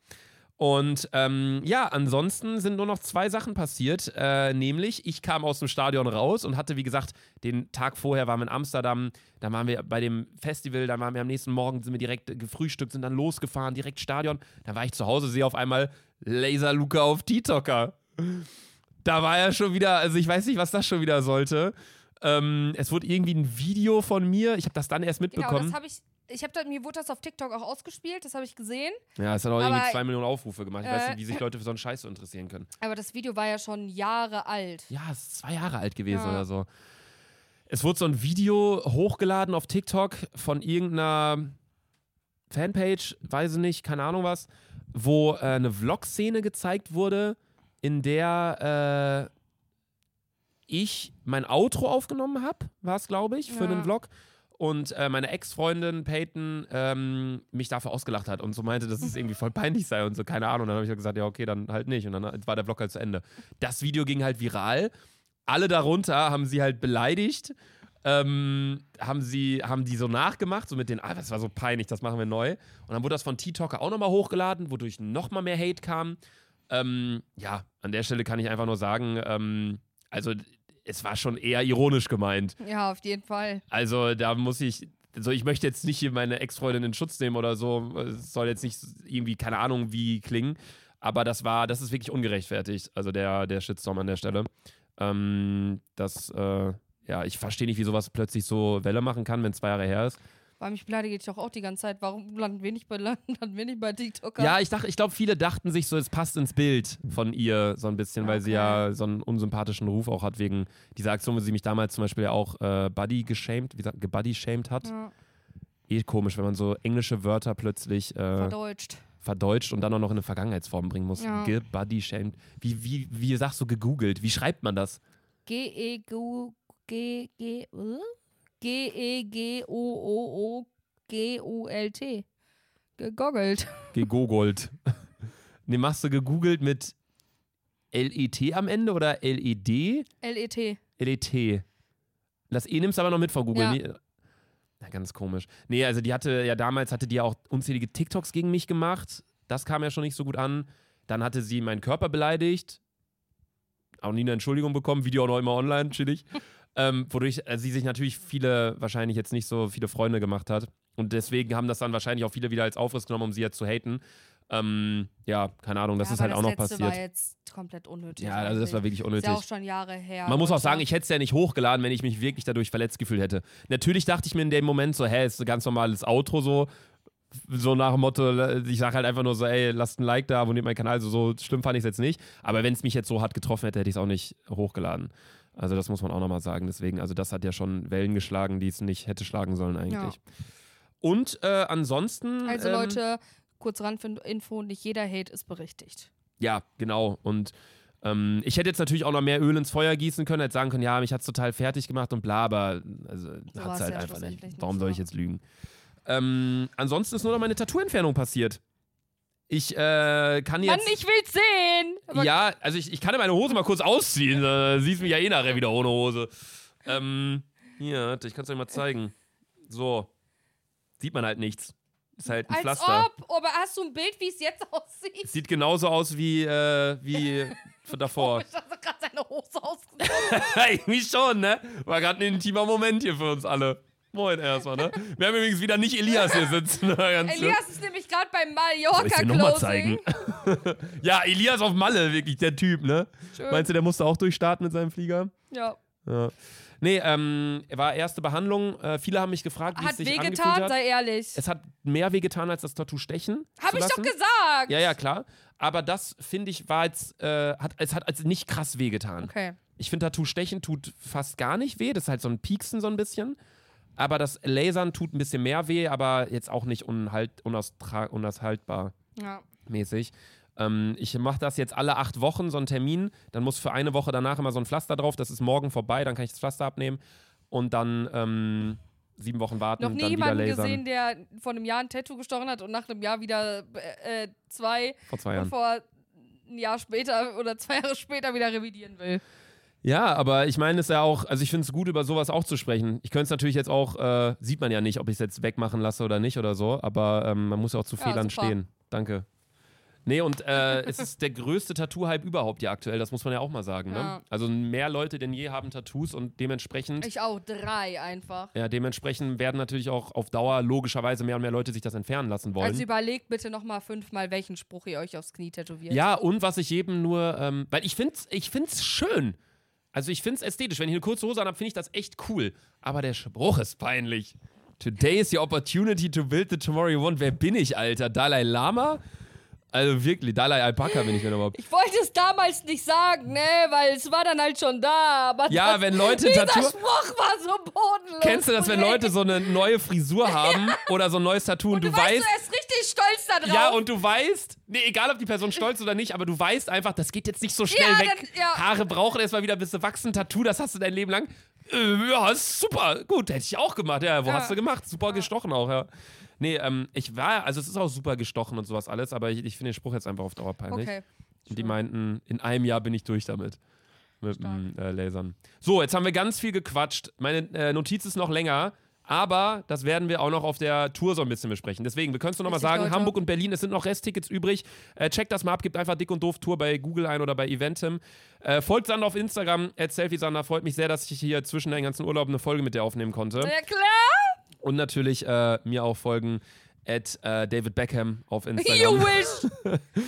Und ähm, ja, ansonsten sind nur noch zwei Sachen passiert. Äh, nämlich, ich kam aus dem Stadion raus und hatte, wie gesagt, den Tag vorher waren wir in Amsterdam. Da waren wir bei dem Festival, dann waren wir am nächsten Morgen, sind wir direkt gefrühstückt, sind dann losgefahren, direkt Stadion. Dann war ich zu Hause, sehe auf einmal Laser Luca auf TikToker. Da war er schon wieder, also ich weiß nicht, was das schon wieder sollte. Ähm, es wurde irgendwie ein Video von mir, ich habe das dann erst Genau, mitbekommen. das habe ich. Ich habe da, mir wurde das auf TikTok auch ausgespielt, das habe ich gesehen. ja, es hat auch Aber- irgendwie zwei Millionen Aufrufe gemacht. Ich weiß Äh, nicht, wie sich Leute für so einen Scheiß so interessieren können. Aber das Video war ja schon Jahre alt. Ja, es ist zwei Jahre alt gewesen Ja. oder so. Es wurde so ein Video hochgeladen auf TikTok von irgendeiner Fanpage, weiß ich nicht, keine Ahnung was, wo äh, eine Vlog-Szene gezeigt wurde, in der äh, ich mein Outro aufgenommen habe, war es, glaube ich, für Ja. einen Vlog. Und äh, meine Ex-Freundin Peyton ähm, mich dafür ausgelacht hat und so meinte, dass es irgendwie voll peinlich sei und so, keine Ahnung. Dann habe ich halt gesagt, ja, okay, dann halt nicht. Und dann war der Vlog halt zu Ende. Das Video ging halt viral. Alle darunter haben sie halt beleidigt. Ähm, haben sie, haben die so nachgemacht, so mit den, ah, das war so peinlich, das machen wir neu. Und dann wurde das von T-Talker auch nochmal hochgeladen, wodurch nochmal mehr Hate kam. Ähm, ja, an der Stelle kann ich einfach nur sagen, ähm, also es war schon eher ironisch gemeint. Ja, auf jeden Fall. Also da muss ich, also ich möchte jetzt nicht hier meine Ex-Freundin in Schutz nehmen oder so. Es soll jetzt nicht irgendwie, keine Ahnung, wie klingen. Aber das war, das ist wirklich ungerechtfertigt. Also der, der Shitstorm an der Stelle. Ähm, das, äh, ja, ich verstehe nicht, wie sowas plötzlich so Welle machen kann, wenn es zwei Jahre her ist. Weil mich beleidige ich doch auch die ganze Zeit. Warum landen wir nicht bei, landen wir nicht bei TikToker? Ja, ich dachte, ich glaube, viele dachten sich so, es passt ins Bild von ihr so ein bisschen, weil sie Okay. ja so einen unsympathischen Ruf auch hat wegen dieser Aktion, wo sie mich damals zum Beispiel ja auch äh, Buddy geshamed, wie sagt, gebuddy-shamed hat. Ja, Eh komisch, wenn man so englische Wörter plötzlich äh, verdeutscht. verdeutscht und dann auch noch in eine Vergangenheitsform bringen muss. Ja. Gebuddy-shamed. Wie, wie, wie sagst du gegoogelt? Wie schreibt man das? G-E-G-G G äh? G-E-G-O-O-O-G-U-L-T. Gegoggelt. Gegoogelt. ne, machst du gegoogelt mit L-E-T am Ende oder L-E-D? L-E-T. L-E-T. Das E nimmst du aber noch mit vor Google. Ja. Nee, na, ganz komisch. Nee, also die hatte ja damals, hatte die ja auch unzählige TikToks gegen mich gemacht. Das kam ja schon nicht so gut an. Dann hatte sie meinen Körper beleidigt. Auch nie eine Entschuldigung bekommen. Video auch noch immer online, chillig. Ähm, wodurch äh, sie sich natürlich viele, wahrscheinlich jetzt nicht so viele Freunde gemacht hat. Und deswegen haben das dann wahrscheinlich auch viele wieder als Aufriss genommen, um sie jetzt zu haten. Ähm, ja, keine Ahnung, das ja, ist halt auch noch das letzte war passiert. jetzt komplett unnötig. Ja, also das war wirklich Ist unnötig. ja auch schon Jahre her. Man muss auch sagen, ich hätte es ja nicht hochgeladen, wenn ich mich wirklich dadurch verletzt gefühlt hätte. Natürlich dachte ich mir in dem Moment so, hä, ist ein ganz normales Outro so. so nach dem Motto, ich sage halt einfach nur so, ey, lasst ein Like da, abonniert meinen Kanal. So, so schlimm fand ich es jetzt nicht. Aber wenn es mich jetzt so hart getroffen hätte, hätte ich es auch nicht hochgeladen. Also das muss man auch nochmal sagen. Deswegen, also das hat ja schon Wellen geschlagen, die es nicht hätte schlagen sollen eigentlich. Und äh, ansonsten. Also ähm, Leute, kurz Randinfo, nicht jeder Hate ist berechtigt. Ja, genau. Und ähm, ich hätte jetzt natürlich auch noch mehr Öl ins Feuer gießen können, hätte sagen können, ja, mich hat es total fertig gemacht und bla, aber also, So hat es halt ja einfach nicht. Warum soll ich ja. jetzt lügen? Ähm, ansonsten ist nur noch meine Tattoo-Entfernung passiert. Ich äh, kann jetzt. Mann, ich will's sehen! Aber ja, also ich, ich kann ja meine Hose mal kurz ausziehen. Äh, siehst mich ja eh nachher wieder ohne Hose. Ähm, hier, ich kann es euch mal zeigen. So. Sieht man halt nichts. Ist halt ein als Pflaster. ob! Aber hast du ein Bild, wie es jetzt aussieht? Sieht genauso aus wie, äh, wie von davor. Ich habe gerade seine Hose ausgezogen. Irgendwie schon, ne? War gerade ein intimer Moment hier für uns alle. Moin erstmal, ne? Wir haben übrigens wieder nicht Elias hier sitzen. Elias ist nämlich gerade beim Soll ich dir Mallorca noch mal Closing. zeigen? ja, Elias auf Malle, wirklich der Typ, ne? Schön. Meinst du, der musste auch durchstarten mit seinem Flieger? Ja. Ja. Nee, ähm, war erste Behandlung. Äh, viele haben mich gefragt, wie Hat es sich angefühlt wehgetan, hat. sei ehrlich. Es hat mehr wehgetan als das Tattoo stechen. Hab ich doch lassen. gesagt! Ja, ja, klar. Aber das, finde ich, war jetzt, äh, hat, es hat also nicht krass wehgetan. Okay. Ich finde, Tattoo stechen tut fast gar nicht weh. Das ist halt so ein Pieksen so ein bisschen. Aber das Lasern tut ein bisschen mehr weh, aber jetzt auch nicht unhalt, unaushaltbar Ja. mäßig. Ähm, ich mache das jetzt alle acht Wochen, so einen Termin. Dann muss für eine Woche danach immer so ein Pflaster drauf. Das ist morgen vorbei, dann kann ich das Pflaster abnehmen. Und dann ähm, sieben Wochen warten, Noch nie dann wieder jemanden lasern. gesehen, der vor einem Jahr ein Tattoo gestochen hat und nach einem Jahr wieder äh, äh, zwei Vor zwei Jahren. vor ein Jahr später oder zwei Jahre später wieder revidieren will. Ja, aber ich meine es ja auch, also ich finde es gut, über sowas auch zu sprechen. Ich könnte es natürlich jetzt auch, äh, sieht man ja nicht, ob ich es jetzt wegmachen lasse oder nicht oder so, aber ähm, man muss ja auch zu Ja, Fehlern super. stehen. Danke. Nee, und äh, es ist der größte Tattoo-Hype überhaupt ja aktuell, das muss man ja auch mal sagen. Ne? Ja. Also mehr Leute denn je haben Tattoos und dementsprechend, Ich auch, drei einfach. ja, dementsprechend werden natürlich auch auf Dauer logischerweise mehr und mehr Leute sich das entfernen lassen wollen. Also überlegt bitte nochmal fünfmal, welchen Spruch ihr euch aufs Knie tätowiert. Ja, und was ich jedem nur, ähm, weil ich finde es ich find's schön. Also ich finde es ästhetisch. Wenn ich eine kurze Hose habe, finde ich das echt cool. Aber der Spruch ist peinlich. Today is your opportunity to build the tomorrow you want. Wer bin ich, Alter? Dalai Lama? Also wirklich, Dalai Alpaka bin ich, wenn überhaupt. Ich wollte es damals nicht sagen, ne, weil es war dann halt schon da. Aber Ja, wenn Leute Tattoo- Spruch war so bodenlos. Kennst du das, wenn. Leute so eine neue Frisur haben oder so ein neues Tattoo und, Du, du, weißt, weißt. du, ist richtig stolz da drauf. Ja, und du weißt, nee, egal ob die Person stolz oder nicht, aber du weißt einfach, das geht jetzt nicht so schnell Ja, weg. dann- ja. Haare brauchen erstmal wieder bis sie wachsen. Tattoo, das hast du dein Leben lang. Äh, ja, super. Gut, hätte ich auch gemacht. Ja, wo Ja. hast du gemacht? Super gestochen auch, ja. Nee, ähm, ich war, also es ist auch super gestochen und sowas alles, aber ich, ich finde den Spruch jetzt einfach auf Dauer peinlich. Okay. Und die meinten, in einem Jahr bin ich durch damit. Mit dem äh, Lasern. So, jetzt haben wir ganz viel gequatscht. Meine äh, Notiz ist noch länger, aber das werden wir auch noch auf der Tour so ein bisschen besprechen. Deswegen, wir können es nur noch mal Richtig, sagen: Leute. Hamburg und Berlin, es sind noch Resttickets übrig. Äh, checkt das mal ab, gebt einfach Dick und Doof Tour bei Google ein oder bei Eventim. Äh, folgt Sander auf Instagram, at Sander. Freut mich sehr, dass ich hier zwischen den ganzen Urlauben eine Folge mit dir aufnehmen konnte. Ja, klar. Und natürlich äh, mir auch folgen, at äh, David Beckham auf You Instagram. wish.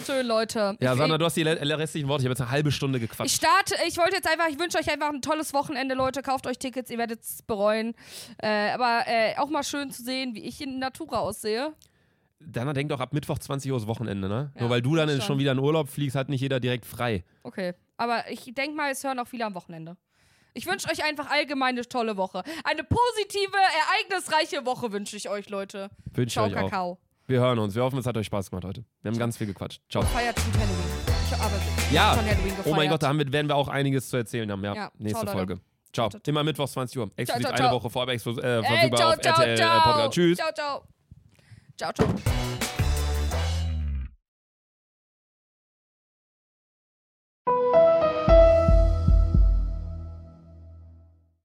Schön, Leute. Ja, ich, Sander, du hast die restlichen Worte. Ich habe jetzt eine halbe Stunde ich gequatscht. starte, ich wollte jetzt einfach, ich wünsche euch einfach ein tolles Wochenende, Leute. Kauft euch Tickets, ihr werdet es bereuen. Äh, aber äh, auch mal schön zu sehen, wie ich in Natura aussehe. Dana denkt doch ab Mittwoch 20 Uhr ist Wochenende, ne? Ja, Nur weil du dann schon. schon wieder in Urlaub fliegst, hat nicht jeder direkt frei. Okay. Aber ich denke mal, es hören auch viele am Wochenende. Ich wünsche euch einfach allgemein eine tolle Woche. Eine positive, ereignisreiche Woche wünsche ich euch, Leute. Wünsche ich Ciao, euch auch. Kakao. Wir hören uns. Wir hoffen, es hat euch Spaß gemacht heute. Wir haben ganz viel gequatscht. Ciao. Feiert gut Halloween. Ich hab aber Ja. schon Halloween gefeiert. Oh mein Gott, da haben wir, werden wir auch einiges zu erzählen haben. Ja, Ja, nächste ciao. Folge. Ciao. Ciao, Immer Mittwochs 20 Uhr. Exklusiv eine. Woche vorab exklu- äh, verfügbar ciao, auf ciao, RTL äh, ciao. Podcast. Tschüss. Ciao, ciao. Ciao, ciao.